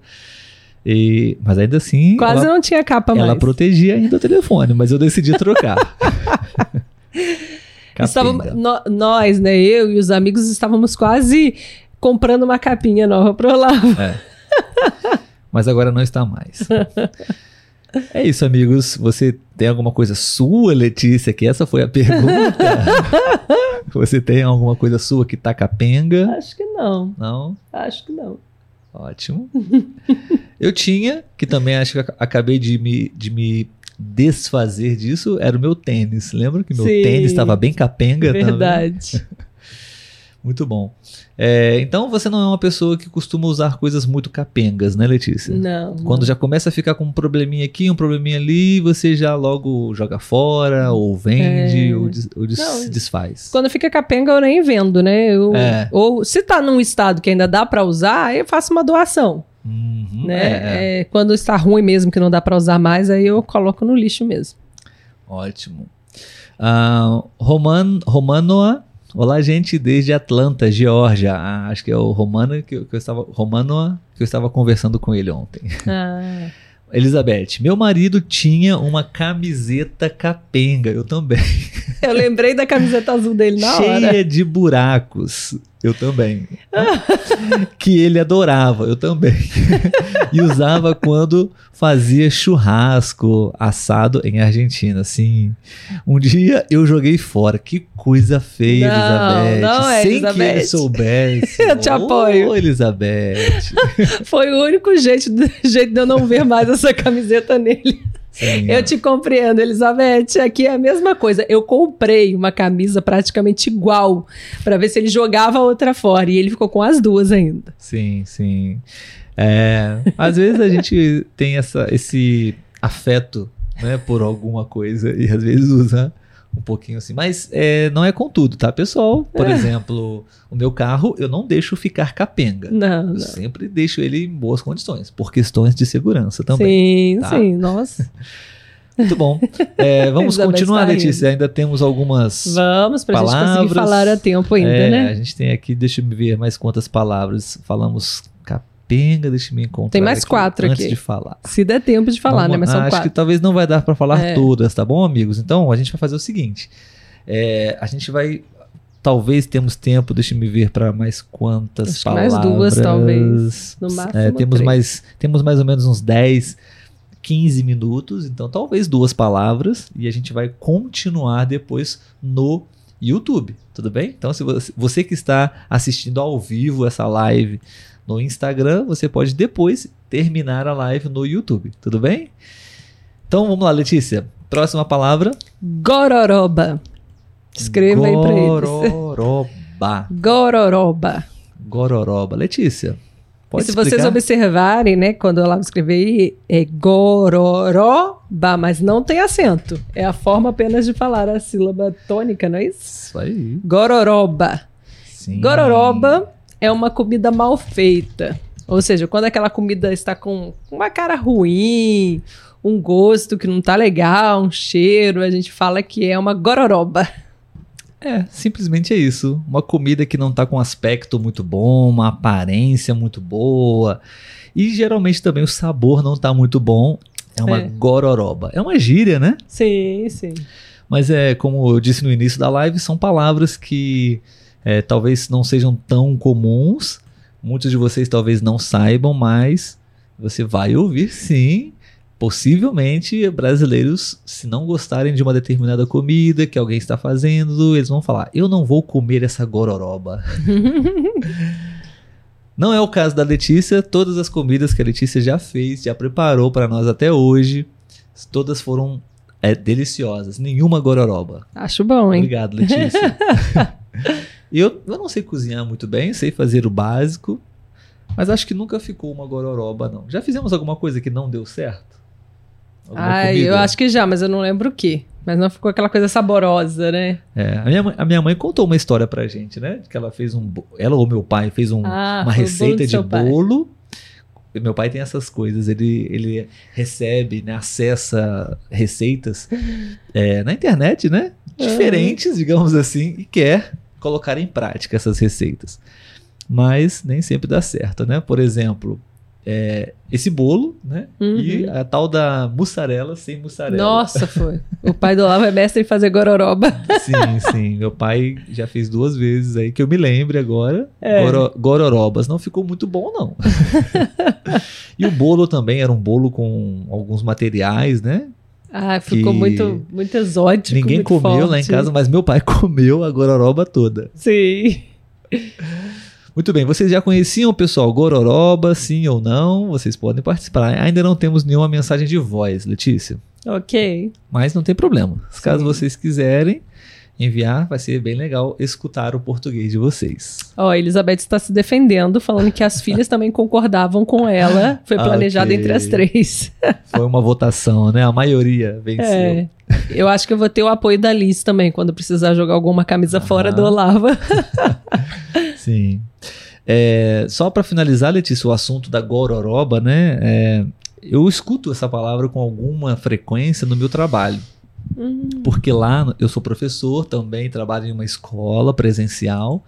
E- mas ainda assim, Quase ela, não tinha capa ela mais. protegia ainda o telefone, mas eu decidi trocar. Estávamos, nó- nós, né, eu e os amigos estávamos quase comprando uma capinha nova pro Olavo. mas agora não está mais. É isso, amigos. Você tem alguma coisa sua, Letícia? Que essa foi a pergunta. Você tem alguma coisa sua que tá capenga? Acho que não, Não? acho que não. Ótimo. Eu tinha, que também acho que ac- acabei de me, de me desfazer disso, era o meu tênis. Lembra que meu Sim. tênis estava bem capenga também? Verdade. Muito bom. É, então você não é uma pessoa que costuma usar coisas muito capengas, né, Letícia? Não. Quando já começa a ficar com um probleminha aqui, um probleminha ali, você já logo joga fora, ou vende, É. ou, des- ou des- Não. desfaz. Quando fica capenga, eu nem vendo, né? Eu- É. Ou se tá num estado que ainda dá pra usar, aí eu faço uma doação, Uhum, né? é, é. É, quando está ruim mesmo, que não dá pra usar mais, aí eu coloco no lixo mesmo. Ótimo. Ah, Roman, Romanoa. Olá, gente, desde Atlanta, Geórgia. Ah, acho que é o Romano que, eu- que eu estava. Romanoa, que eu estava conversando com ele ontem. Ah, Elizabeth, meu marido tinha uma camiseta capenga, eu também. eu lembrei da camiseta azul dele na cheia hora. de buracos. Eu também. que ele adorava, eu também. e usava quando fazia churrasco assado em Argentina. Assim, um dia eu joguei fora. Que coisa feia, Não, Elizabeth. não é, Sem que ele Elizabeth. soubesse. Eu te apoio. Ô, Elizabeth. Foi o único jeito, jeito de eu não ver mais essa camiseta nele. Sim, Eu te compreendo, Elizabeth. Aqui é a mesma coisa. Eu comprei uma camisa praticamente igual pra ver se ele jogava a outra fora. E ele ficou com as duas ainda. Sim, sim. É, às vezes a gente tem essa, esse afeto né, por alguma coisa e às vezes usa um pouquinho assim. Mas é, não é com tudo, tá, pessoal? Por exemplo, o meu carro eu não deixo ficar capenga. Não, Eu não. sempre deixo ele em boas condições, por questões de segurança também. Sim, tá? sim. Nossa. Muito bom. É, vamos continuar, tá rindo. Letícia. Ainda temos algumas. Vamos pra gente conseguir falar a tempo ainda, É, né? A gente tem aqui, deixa eu ver mais quantas palavras. Falamos capenga, deixa eu me encontrar. Tem mais aqui quatro antes aqui. de falar. Se der tempo de falar, Vamos- né? Mas são acho quatro. que talvez não vai dar para falar É. todas, tá bom, amigos? Então a gente vai fazer o seguinte: é, a gente vai. Talvez temos tempo, deixa eu me ver para mais quantas Acho que mais palavras. duas, talvez. No máximo, É, temos três. mais temos mais ou menos uns 10, 15 minutos, então talvez duas palavras e a gente vai continuar depois no YouTube, tudo bem? Então se você, você que está assistindo ao vivo essa live no Instagram, você pode depois terminar a live no YouTube, tudo bem? Então vamos lá, Letícia. Próxima palavra. Gororoba. Escreva aí pra eles. Gororoba. Gororoba. Gororoba. Letícia, pode e se vocês explicar? observarem, né, quando eu lá escrevi, é gororoba, mas não tem acento. É a forma apenas de falar a sílaba tônica, não é isso? Isso aí. Gororoba. Sim. Gororoba é uma comida mal feita. Ou seja, quando aquela comida está com uma cara ruim, um gosto que não tá legal, um cheiro, a gente fala que é uma gororoba. É, simplesmente é isso. Uma comida que não tá com um aspecto muito bom, uma aparência muito boa. E geralmente também o sabor não tá muito bom. É uma É. gororoba. É uma gíria, né? Sim, sim. Mas é, como eu disse no início da live, são palavras que é, talvez não sejam tão comuns. Muitos de vocês talvez não saibam, mas você vai ouvir sim. Possivelmente brasileiros, se não gostarem de uma determinada comida que alguém está fazendo, eles vão falar: Eu não vou comer essa gororoba. Não é o caso da Letícia. Todas as comidas que a Letícia já fez, já preparou para nós até hoje, todas foram é, deliciosas. Nenhuma gororoba. Acho bom, hein? Obrigado, Letícia. eu, eu não sei cozinhar muito bem, sei fazer o básico, Mas acho que nunca ficou uma gororoba, não. Já fizemos alguma coisa que não deu certo? Alguma Ai, eu acho que já, mas eu não lembro o que. Mas não ficou aquela coisa saborosa, né? É, a minha, mãe, a minha mãe contou uma história pra gente, né? Que ela fez um. Ela ou meu pai fez um- Ah, uma receita de pai. bolo. E Meu pai tem essas coisas, ele, ele recebe, né, acessa receitas é, na internet, né? Diferentes, digamos assim, e quer colocar em prática essas receitas. Mas nem sempre dá certo, né? Por exemplo, é, esse bolo, né? E Uhum. a tal da mussarela sem mussarela. Nossa, foi. O pai do Lava é mestre em fazer gororoba. Sim, sim. Meu pai já fez duas vezes aí que eu me lembre agora. É. Goro- gororobas. Não ficou muito bom, não. e o bolo também era um bolo com alguns materiais, né? Ah, ficou muito, muito exótico. Ninguém muito comeu lá em forte. casa, mas meu pai comeu a gororoba toda. Sim. Muito bem, vocês já conheciam, pessoal, gororoba, sim ou não? Vocês podem participar. Ainda não temos nenhuma mensagem de voz, Letícia. Ok. Mas não tem problema. Caso Sim. vocês quiserem enviar, vai ser bem legal escutar o português de vocês. Ó, a Elizabeth está se defendendo, falando que as filhas também concordavam com ela. Foi planejado Ok. entre as três. Foi uma votação, né? A maioria venceu. É. Eu acho que eu vou ter o apoio da Liz também, quando precisar jogar alguma camisa Aham. fora do Olava. Sim. É, só para finalizar, Letícia, o assunto da gororoba, né? É, eu escuto essa palavra com alguma frequência no meu trabalho. Hum, Porque lá eu sou professor também, trabalho em uma escola presencial.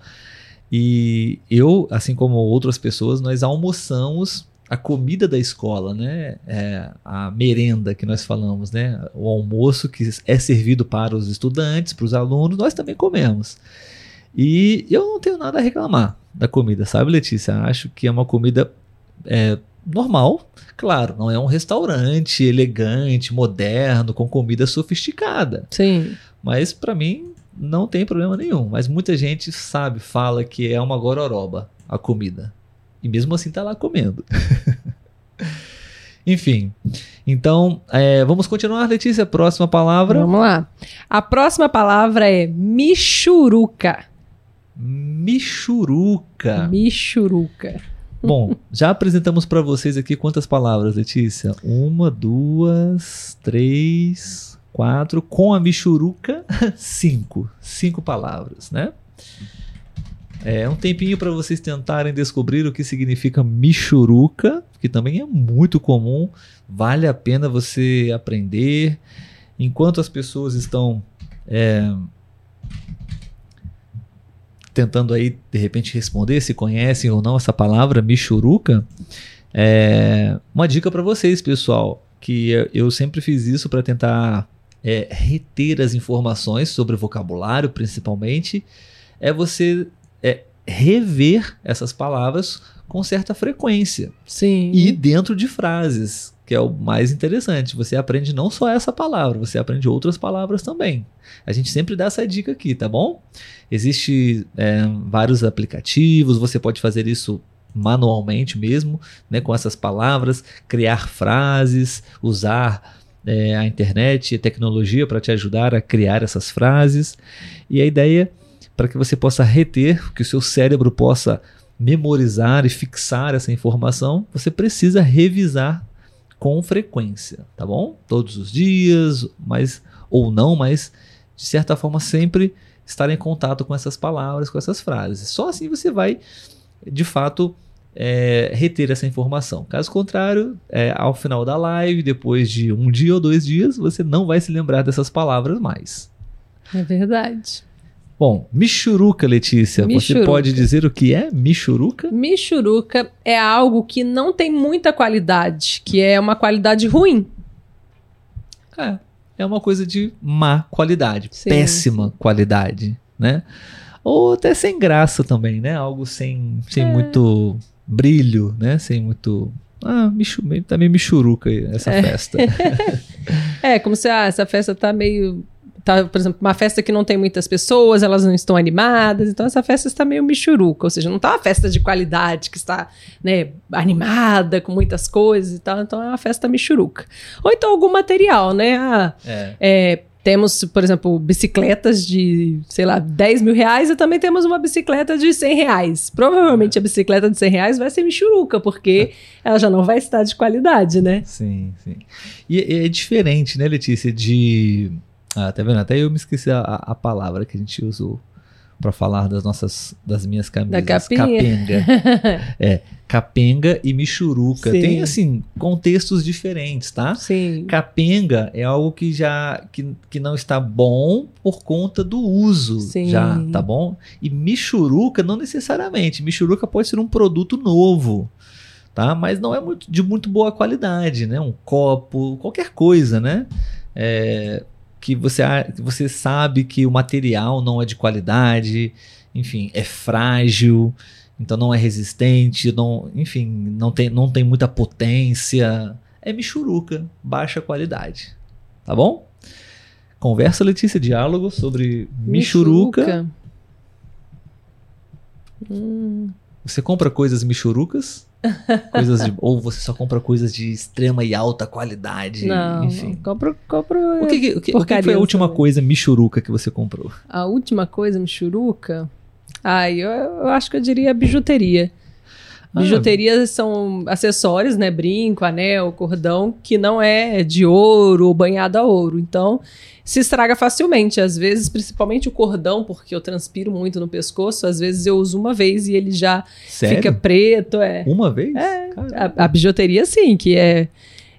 E eu, assim como outras pessoas, nós almoçamos a comida da escola, né? É, a merenda que nós falamos, né? O almoço que é servido para os estudantes, para os alunos, nós também comemos. E eu não tenho nada a reclamar da comida, sabe, Letícia? Acho que é uma comida é, normal. Claro, não é um restaurante elegante, moderno, com comida sofisticada. sim. Mas pra mim não tem problema nenhum. Mas muita gente sabe, fala que é uma gororoba a comida. E mesmo assim tá lá comendo. Enfim. Então, é, vamos continuar, Letícia. Próxima palavra. Vamos lá. A próxima palavra é michuruca. Michuruca. Michuruca. Bom, já apresentamos pra vocês aqui quantas palavras, Letícia? Uma, duas, três, quatro. Com a michuruca, cinco. Cinco palavras, né? É um tempinho para vocês tentarem descobrir o que significa michuruca, que também é muito comum. Vale a pena você aprender. Enquanto as pessoas estão é, tentando aí de repente responder se conhecem ou não essa palavra michuruca, é, uma dica para vocês, pessoal, que eu- sempre fiz isso para tentar é, reter as informações sobre vocabulário, principalmente, é você é, rever essas palavras com certa frequência Sim. e dentro de frases, que é o mais interessante. Você aprende não só essa palavra, você aprende outras palavras também. A gente sempre dá essa dica aqui, tá bom? Existe é, vários aplicativos, você pode fazer isso manualmente mesmo, né, com essas palavras, criar frases, usar é, a internet e tecnologia para te ajudar a criar essas frases. E a ideia para que você possa reter, que o seu cérebro possa memorizar e fixar essa informação, você precisa revisar com frequência, tá bom? Todos os dias, mas ou não, mas de certa forma sempre estar em contato com essas palavras, com essas frases. Só assim você vai, de fato, é, reter essa informação. Caso contrário, é, ao final da live, depois de um dia ou dois dias, você não vai se lembrar dessas palavras mais. É verdade. Bom, michuruca, Letícia. Você Michuruca. pode dizer o que é michuruca? Michuruca é algo que não tem muita qualidade, que é uma qualidade ruim. É, é uma coisa de má qualidade, Sim, péssima qualidade, né? Ou até sem graça também, né? Algo sem, sem É. muito brilho, né? Sem muito. Ah, michu, tá meio michuruca essa É. festa. É, como se ah, essa festa tá meio. Tá, por exemplo, uma festa que não tem muitas pessoas, elas não estão animadas, então essa festa está meio michuruca, ou seja, não tá uma festa de qualidade que está né, animada, com muitas coisas e tal, então é uma festa michuruca. Ou então algum material, né? Ah, É. é, Temos, por exemplo, bicicletas de, sei lá, 10 mil reais e também temos uma bicicleta de 100 reais. Provavelmente a bicicleta de 100 reais vai ser michuruca, porque ela já não vai estar de qualidade, né? Sim, sim. E é diferente, né, Letícia, de... Ah, tá vendo? Até eu me esqueci a, a palavra que a gente usou para falar das nossas das minhas camisas. Da. Capenga. é, capenga e michuruca. Sim. Tem assim contextos diferentes, tá? Sim. Capenga é algo que já que, que não está bom por conta do uso, Sim. já, tá bom? E michuruca não necessariamente. Michuruca pode ser um produto novo, tá? Mas não é muito, de muito boa qualidade, né? Um copo, qualquer coisa, né? É, que você, você sabe que o material não é de qualidade, enfim, é frágil, então não é resistente, não, enfim, não tem, não tem muita potência. É michuruca, baixa qualidade. Tá bom? Conversa, Letícia, diálogo sobre michuruca. Hum, Você compra coisas michurucas? coisas de, ou você só compra coisas de extrema e alta qualidade? não, enfim. compro, compro O que, que- o que- o que foi a última também. coisa michuruca que você comprou? a última coisa, michuruca. Ai, eu, eu acho que eu diria bijuteria. Ah. Bijuteria são acessórios, né? Brinco, anel, cordão, que não é de ouro ou banhado a ouro. Então, se estraga facilmente. Às vezes, principalmente o cordão, porque eu transpiro muito no pescoço, às vezes eu uso uma vez e ele já Sério? fica preto. É. Uma vez? É. A, a bijuteria, sim, que é,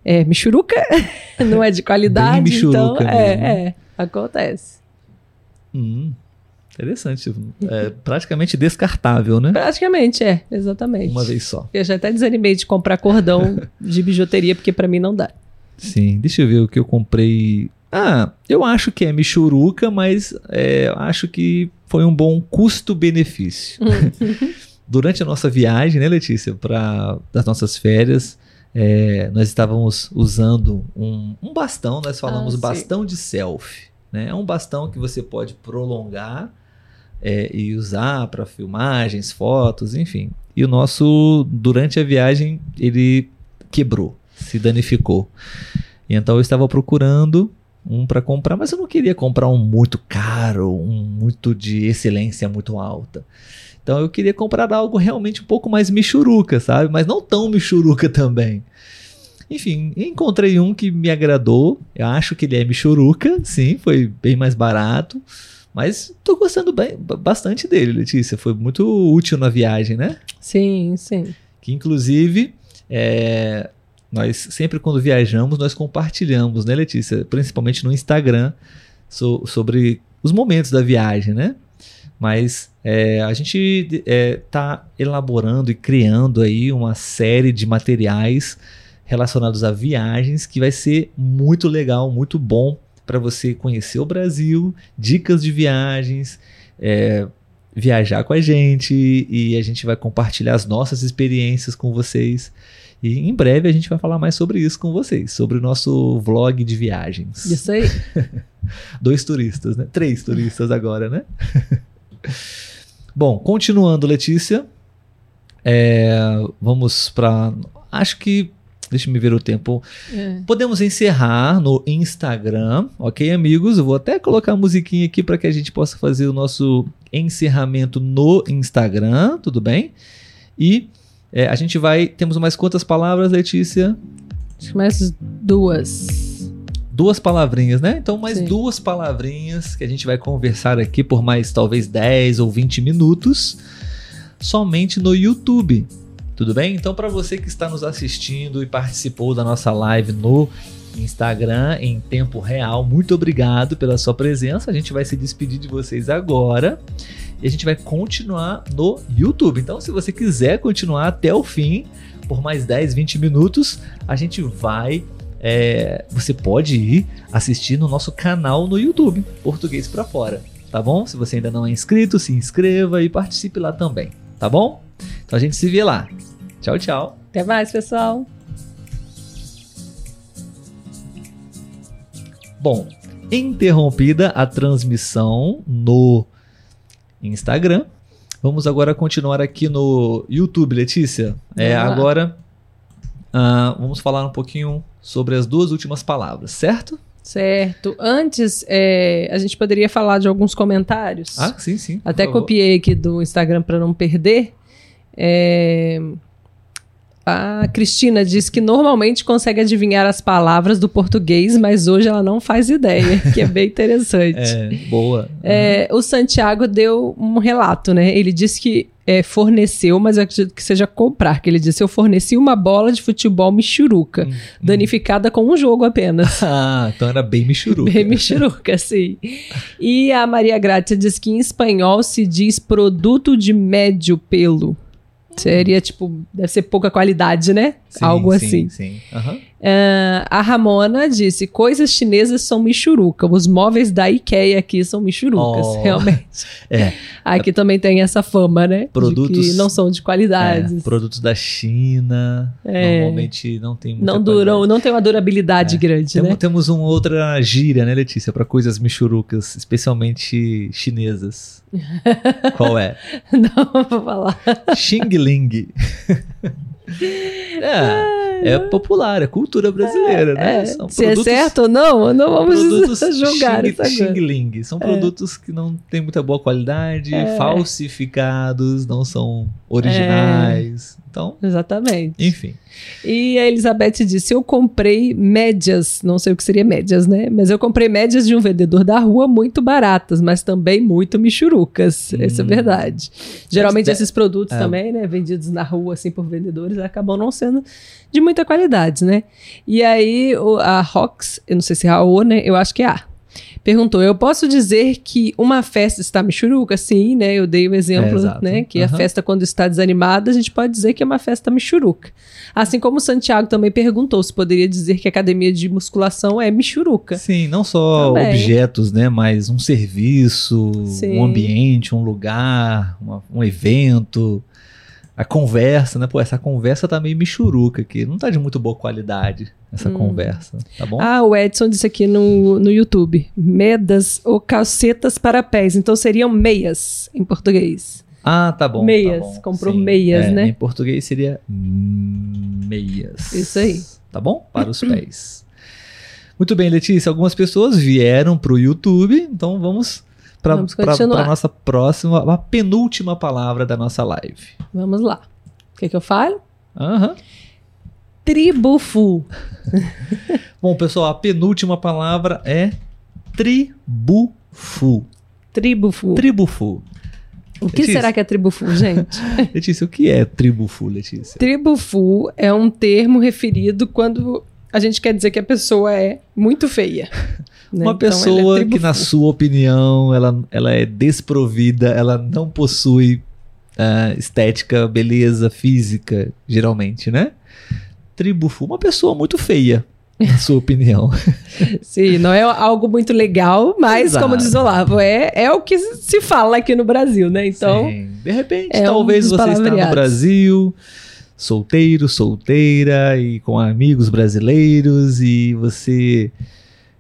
é michuruca, não é de qualidade. Bem michuruca então, é, mesmo. é, acontece. Hum, interessante. É praticamente descartável, né? Praticamente, é, exatamente. Uma vez só. Eu já até desanimei de comprar cordão de bijuteria, porque pra mim não dá. Sim, deixa eu ver o que eu comprei. Ah, eu acho que é michuruca, mas é, acho que foi um bom custo-benefício. Durante a nossa viagem, né, Letícia, para das nossas férias, é, nós estávamos usando um, um bastão, nós falamos Ah, bastão de selfie. Né? É um bastão que você pode prolongar é, e usar para filmagens, fotos, enfim. E o nosso, durante a viagem, ele quebrou, se danificou. E então eu estava procurando um para comprar, mas eu não queria comprar um muito caro, um muito de excelência muito alta. Então eu queria comprar algo realmente um pouco mais michuruca, sabe? Mas não tão michuruca também. Enfim, encontrei um que me agradou. Eu acho que ele é michuruca, sim, foi bem mais barato. Mas tô gostando bem, ba- bastante dele, Letícia. Foi muito útil na viagem, né? Sim, sim. que inclusive é, nós sempre quando viajamos nós compartilhamos, né, Letícia, principalmente no Instagram so- sobre os momentos da viagem, né? Mas é, a gente está elaborando e criando aí uma série de materiais relacionados a viagens que vai ser muito legal, muito bom para você conhecer o Brasil, dicas de viagens, é, viajar com a gente e a gente vai compartilhar as nossas experiências com vocês. E em breve a gente vai falar mais sobre isso com vocês, sobre o nosso vlog de viagens. Isso aí. Dois turistas, né? Três turistas agora, né? Bom, continuando, Letícia. É, vamos para. Acho que. Deixa eu ver o tempo. É. Podemos encerrar no Instagram, ok, amigos? Eu vou até colocar a musiquinha aqui para que a gente possa fazer o nosso encerramento no Instagram, tudo bem? E é, a gente vai. Temos mais quantas palavras, Letícia? Acho que mais duas. Duas palavrinhas, né? Então, mais Sim. duas palavrinhas que a gente vai conversar aqui por mais talvez 10 ou 20 minutos, somente no YouTube. Tudo bem? Então, para você que está nos assistindo e participou da nossa live no Instagram em tempo real, muito obrigado pela sua presença. A gente vai se despedir de vocês agora e a gente vai continuar no YouTube. Então, se você quiser continuar até o fim, por mais 10, 20 minutos, a gente vai é, você pode ir assistir no nosso canal no YouTube, Português para Fora, tá bom? Se você ainda não é inscrito, se inscreva e participe lá também, tá bom? Então a gente se vê lá. Tchau, tchau. Até mais, pessoal. Bom, interrompida a transmissão no Instagram, vamos agora continuar aqui no YouTube, Letícia. É, lá. agora ah, vamos falar um pouquinho sobre as duas últimas palavras, certo? Certo. Antes, é, a gente poderia falar de alguns comentários. Ah, sim, sim. Até copiei aqui do Instagram para não perder. É, A Cristina diz que normalmente consegue adivinhar as palavras do português, mas hoje ela não faz ideia, que é bem interessante. É, boa. É, o Santiago deu um relato, né? Ele disse que é, forneceu, mas eu acredito que seja comprar, que ele disse, eu forneci uma bola de futebol michuruca, Hum, danificada com um jogo apenas. Ah, então era bem michuruca. Bem michuruca, sim. E a Maria Grácia diz que em espanhol se diz produto de médio pelo. Seria tipo, deve ser pouca qualidade, né? Sim, Algo sim, assim. Sim, Aham. Ah, a Ramona disse: coisas chinesas são michuruca. Os móveis da IKEA aqui são michurucas, Oh. realmente. É, Aqui também tem essa fama, né? Produtos- que não são de qualidade. é, produtos da China É. normalmente não tem muita não duram, qualidade. não tem uma durabilidade grande, Temos, né? temos uma outra gíria, né, Letícia, para coisas michurucas, especialmente chinesas. Qual é? Não vou falar. Xing Ling. é, é popular, é cultura brasileira, né? É, São se é produtos- certo ou não, não vamos julgar Xing, isso agora. Xing Ling. São É. produtos que não têm muita boa qualidade, É. falsificados, não são originais. Então, Exatamente. enfim. E a Elizabeth disse: Eu comprei médias, não sei o que seria médias, né? Mas eu comprei médias de um vendedor da rua muito baratas, mas também muito michurucas. Essa é Hum. verdade. Geralmente esses produtos é. também, né? Vendidos na rua, assim, por vendedores, acabam não sendo de muita qualidade, né? E aí a Rox, eu não sei se é a O, né? Eu acho que é a. Perguntou: Eu posso dizer que uma festa está michuruca? Sim, né? Eu dei o exemplo, É, né? Que a Aham. festa, quando está desanimada, a gente pode dizer que é uma festa michuruca. Assim como o Santiago também perguntou se poderia dizer que a academia de musculação é michuruca. Sim, não só Também. objetos, né? Mas um serviço, Sim. um ambiente, um lugar, uma- um evento. A conversa, né? Pô, essa conversa tá meio michuruca aqui. Não tá de muito boa qualidade, essa Hum. conversa. Tá bom? Ah, o Edson disse aqui no, no YouTube: medas ou calcetas para pés. Então seriam meias em português. Ah, tá bom. tá Meias, bom. comprou Sim, meias, é, né? Em português seria meias. Isso aí. Tá bom? Para os pés. Muito bem, Letícia. Algumas pessoas vieram pro YouTube, então vamos para a nossa próxima, a penúltima palavra da nossa live. Vamos lá. O que, que eu falo? Aham. Tribufu. Bom, pessoal, a penúltima palavra é tribufu. Tribufu. Tribufu. o que Letícia. será que é tribufu, gente? Letícia, o que é tribufu, Letícia? Tribufu é um termo referido quando a gente quer dizer que a pessoa é muito feia. né? Uma Então, é pessoa que, tribufu. na sua opinião, ela, ela é desprovida, ela não possui ah, estética, beleza física, geralmente, né? Tribufu, uma pessoa muito feia, na sua opinião. Sim, não é algo muito legal, mas Exato. como diz o Olavo, é, é o que se fala aqui no Brasil, né? Então, Sim. de repente, é um talvez dos você está no. Brasil, solteiro, solteira e com amigos brasileiros e você,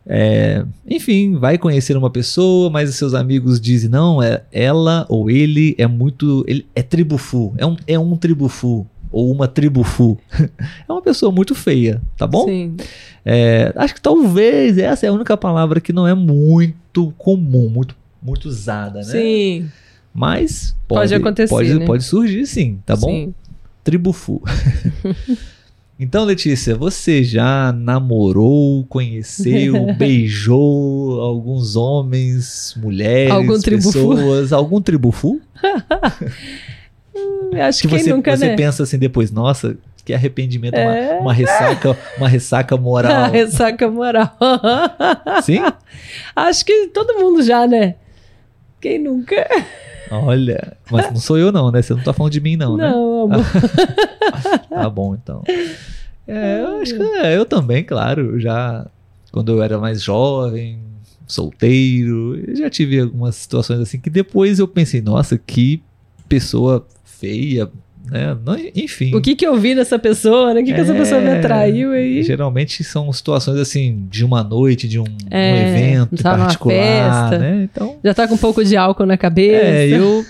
é, enfim, vai conhecer uma pessoa, mas os seus amigos dizem não, é ela ou ele é muito, ele é tribufu, é um, é um tribufu ou uma tribufu. é uma pessoa muito feia, tá bom? sim. É, acho que talvez essa é a única palavra que não é muito comum, muito, muito usada, né? Sim. Mas Pode pode, acontecer, Pode, né? pode surgir sim, tá bom? Sim. Tribufu. então, Letícia, você já namorou, conheceu, beijou alguns homens, mulheres, Algum pessoas, algum tribufu? Hum, Acho Que que você, nunca, você né? pensa assim depois, nossa, que arrependimento, uma- É. uma, ressaca, uma ressaca moral. ressaca moral. Sim? Acho que todo mundo já, né? Quem nunca? Olha, mas não sou eu não, né? Você não tá falando de mim não, né? Não, amor. Tá bom, então. É, eu acho que é, eu também, claro. Já quando eu era mais jovem, solteiro, eu já tive algumas situações assim que depois eu pensei, nossa, que pessoa feia, né? Enfim. O que que eu vi nessa pessoa, né? O que que essa É, pessoa me atraiu aí? Geralmente são situações assim, de uma noite, de um, um É, evento em tá particular, festa. né? Então, Já tá com um pouco de álcool na cabeça. é, eu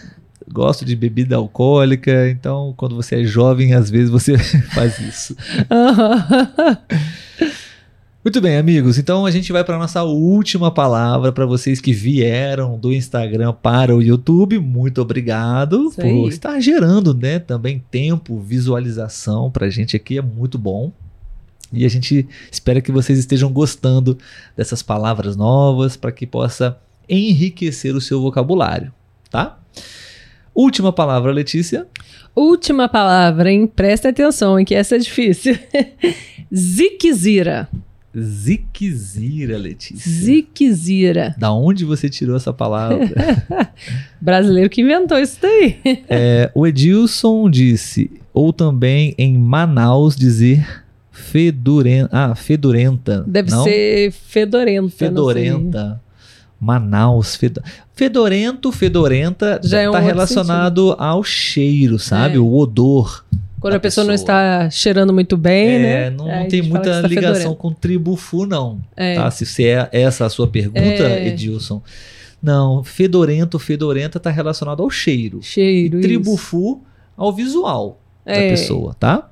gosto de bebida alcoólica, então quando você é jovem, às vezes você faz isso. Muito bem, amigos. Então a gente vai para nossa última palavra para vocês que vieram do Instagram para o YouTube. Muito obrigado Isso aí. por estar gerando, né, também tempo, visualização pra gente aqui é muito bom. E a gente espera que vocês estejam gostando dessas palavras novas para que possa enriquecer o seu vocabulário, tá? Última palavra, Letícia. Última palavra, hein? Presta atenção, hein? Que essa é difícil. Ziquezira. Ziquezira, Letícia. Ziquezira. Da onde você tirou essa palavra? Brasileiro que inventou isso daí. É, o Edilson disse, ou também em Manaus dizer fedorenta. Ah, fedorenta. Deve não? ser fedorenta. Fedorenta. Manaus, fedo... fedorento, fedorenta Já é um tá outro relacionado ao cheiro, sabe? É. O odor. Quando a pessoa não pessoa. está cheirando muito bem, é, né? não, não tem muita está ligação fedorento. com tribufu, não. É. Tá? Se, se é essa a sua pergunta, É. Edilson. Não, fedorento, fedorenta tá relacionado ao cheiro. Cheiro. isso. Tribufu ao visual da É. pessoa, tá?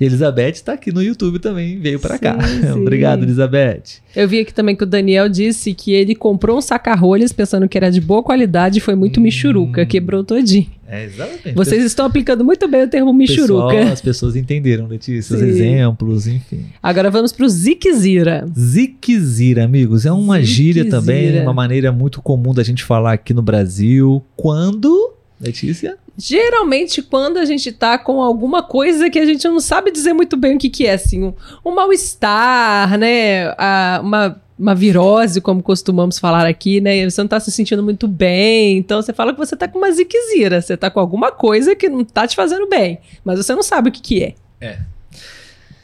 E Elizabeth tá aqui no YouTube também, veio pra Sim, cá. sim. Obrigado, Elizabeth. Eu vi aqui também que o Daniel disse que ele comprou um saca-rolhas pensando que era de boa qualidade e foi muito Hum. michuruca, quebrou todinho. É, exatamente. Vocês estão aplicando muito bem o termo Pessoal, michuruca. as pessoas entenderam, Letícia, os exemplos, enfim. Agora vamos pro Ziquezira. Ziquezira, amigos, é uma gíria Ziquezira. também, uma maneira muito comum da gente falar aqui no Brasil. Quando, Letícia? Geralmente, quando a gente tá com alguma coisa que a gente não sabe dizer muito bem o que, que é, assim, um, um mal-estar, né? A- uma, uma virose, como costumamos falar aqui, né? Você não tá se sentindo muito bem, então você fala que você tá com uma ziquezira, você tá com alguma coisa que não tá te fazendo bem, mas você não sabe o que, que é.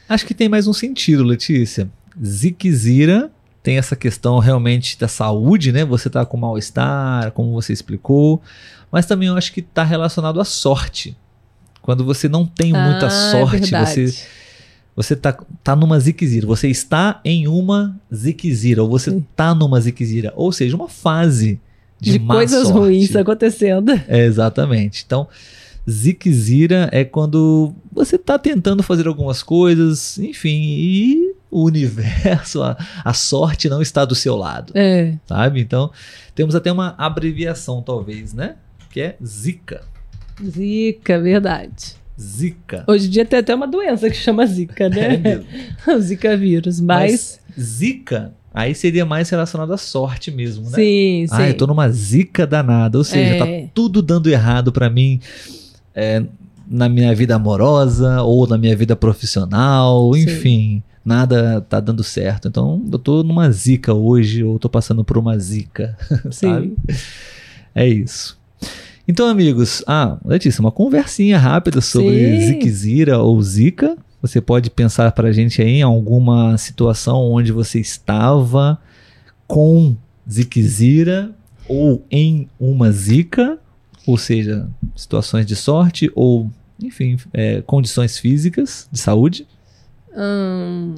Acho que tem mais um sentido, Letícia. Ziquezira tem essa questão realmente da saúde, né? Você tá com mal-estar, como você explicou, mas também eu acho que tá relacionado à sorte. Quando você não tem muita Ah, é sorte, verdade. você Você tá, tá numa ziquezira. Você está em uma ziquezira. Ou você Sim. tá numa ziquezira. Ou seja, uma fase de, de coisas sorte. ruins acontecendo. É, exatamente. Então, ziquezira é quando você tá tentando fazer algumas coisas, enfim, e o universo, a, a sorte não está do seu lado, É. sabe? Então, temos até uma abreviação, talvez, né? Que é Zika. Zika, verdade. Zika. Hoje em dia tem até uma doença que chama Zika, É né? mesmo. o Zika vírus, mas. Mas Zika, aí seria mais relacionado à sorte mesmo, né? sim, sim. Ah, eu tô numa zica danada. Ou seja, É. tá tudo dando errado pra mim é, na minha vida amorosa ou na minha vida profissional, Sim. enfim. Nada tá dando certo. Então, eu tô numa zica hoje, ou tô passando por uma zica, sabe? É isso. Então, amigos, ah, Letícia, uma conversinha rápida sobre Sim. ziquezira ou zica. Você pode pensar pra gente aí em alguma situação onde você estava com ziquezira ou em uma zica, ou seja, situações de sorte ou, enfim, é, condições físicas de saúde. Hum,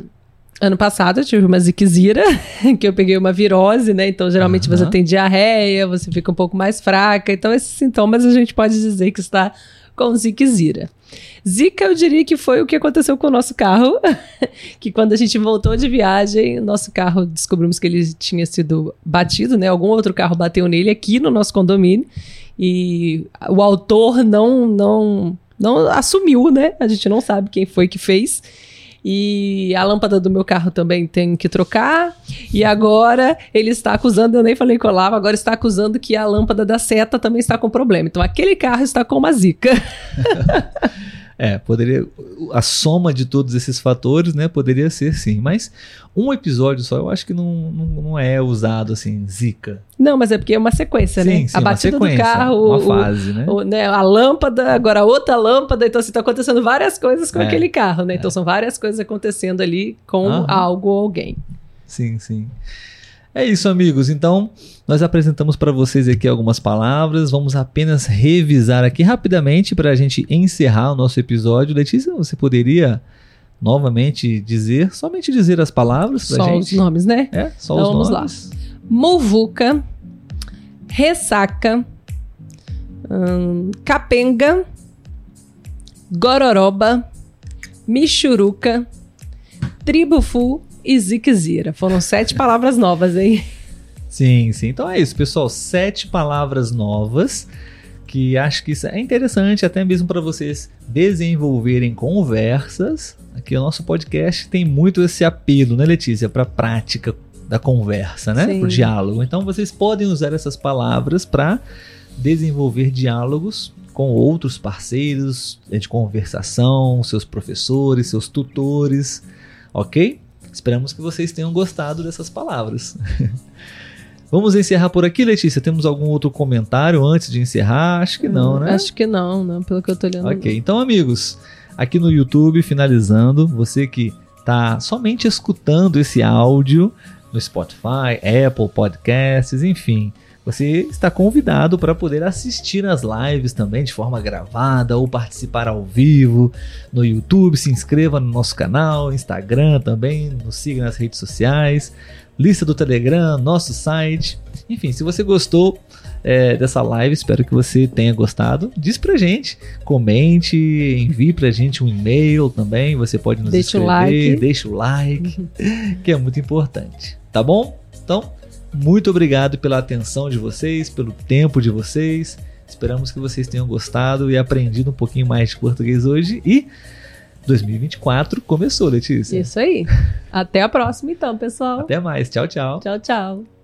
ano passado eu tive uma ziquezira, que eu peguei uma virose, né? Então, geralmente você Aham. tem diarreia, você fica um pouco mais fraca. Então, esses sintomas a gente pode dizer que está com ziquezira. Zika, eu diria que foi o que aconteceu com o nosso carro, que quando a gente voltou de viagem, nosso carro, descobrimos que ele tinha sido batido, né? Algum outro carro bateu nele aqui no nosso condomínio e o autor não, não, não assumiu, né? A gente não sabe quem foi que fez. E a lâmpada do meu carro também tem que trocar. E agora ele está acusando, eu nem falei com o Olavo, agora está acusando que a lâmpada da seta também está com problema. Então aquele carro está com uma zica. É, poderia. A soma de todos esses fatores, né? Poderia ser sim. Mas um episódio só eu acho que não, não, não é usado assim, zica. Não, mas é porque é uma sequência, né? sim, sim, a batida do carro, Uma o- fase, né? o- né, a lâmpada, agora outra lâmpada, então assim, tá acontecendo várias coisas com É, aquele carro, né? Então são várias coisas acontecendo ali com Aham. algo ou alguém. Sim, sim. É isso, amigos. Então, nós apresentamos para vocês aqui algumas palavras. Vamos apenas revisar aqui rapidamente para a gente encerrar o nosso episódio. Letícia, você poderia novamente dizer, somente dizer as palavras para Só gente? os nomes, né? É, só Então os vamos lá. nomes. Muvuca, ressaca, hum, capenga, gororoba, michuruca, tribufu e ziquezira. Foram sete palavras novas, hein? Sim, sim. Então é isso, pessoal. Sete palavras novas que acho que isso é interessante até mesmo para vocês desenvolverem conversas. Aqui o nosso podcast tem muito esse apelo, né, Letícia, para prática da conversa, né, para o diálogo. Então vocês podem usar essas palavras para desenvolver diálogos com outros parceiros de conversação, seus professores, seus tutores, ok? Esperamos que vocês tenham gostado dessas palavras. Vamos encerrar por aqui, Letícia? Temos algum outro comentário antes de encerrar? Acho que não, né? Acho que não, não, pelo que eu tô olhando. Ok, então, amigos, aqui no YouTube, finalizando, você que está somente escutando esse áudio no Spotify, Apple Podcasts, enfim, você está convidado para poder assistir as lives também de forma gravada ou participar ao vivo no YouTube. Se inscreva no nosso canal, Instagram também, nos siga nas redes sociais lista do Telegram, nosso site. Enfim, se você gostou é, dessa live, espero que você tenha gostado. Diz pra gente, comente, envie pra gente um e-mail também. Você pode nos deixa escrever, o like. deixa o like, que é muito importante. Tá bom? Então, muito obrigado pela atenção de vocês, pelo tempo de vocês. Esperamos que vocês tenham gostado e aprendido um pouquinho mais de português hoje e 2024 começou, Letícia. Isso aí. Até a próxima, então, pessoal. Até mais. Tchau, tchau. Tchau, tchau.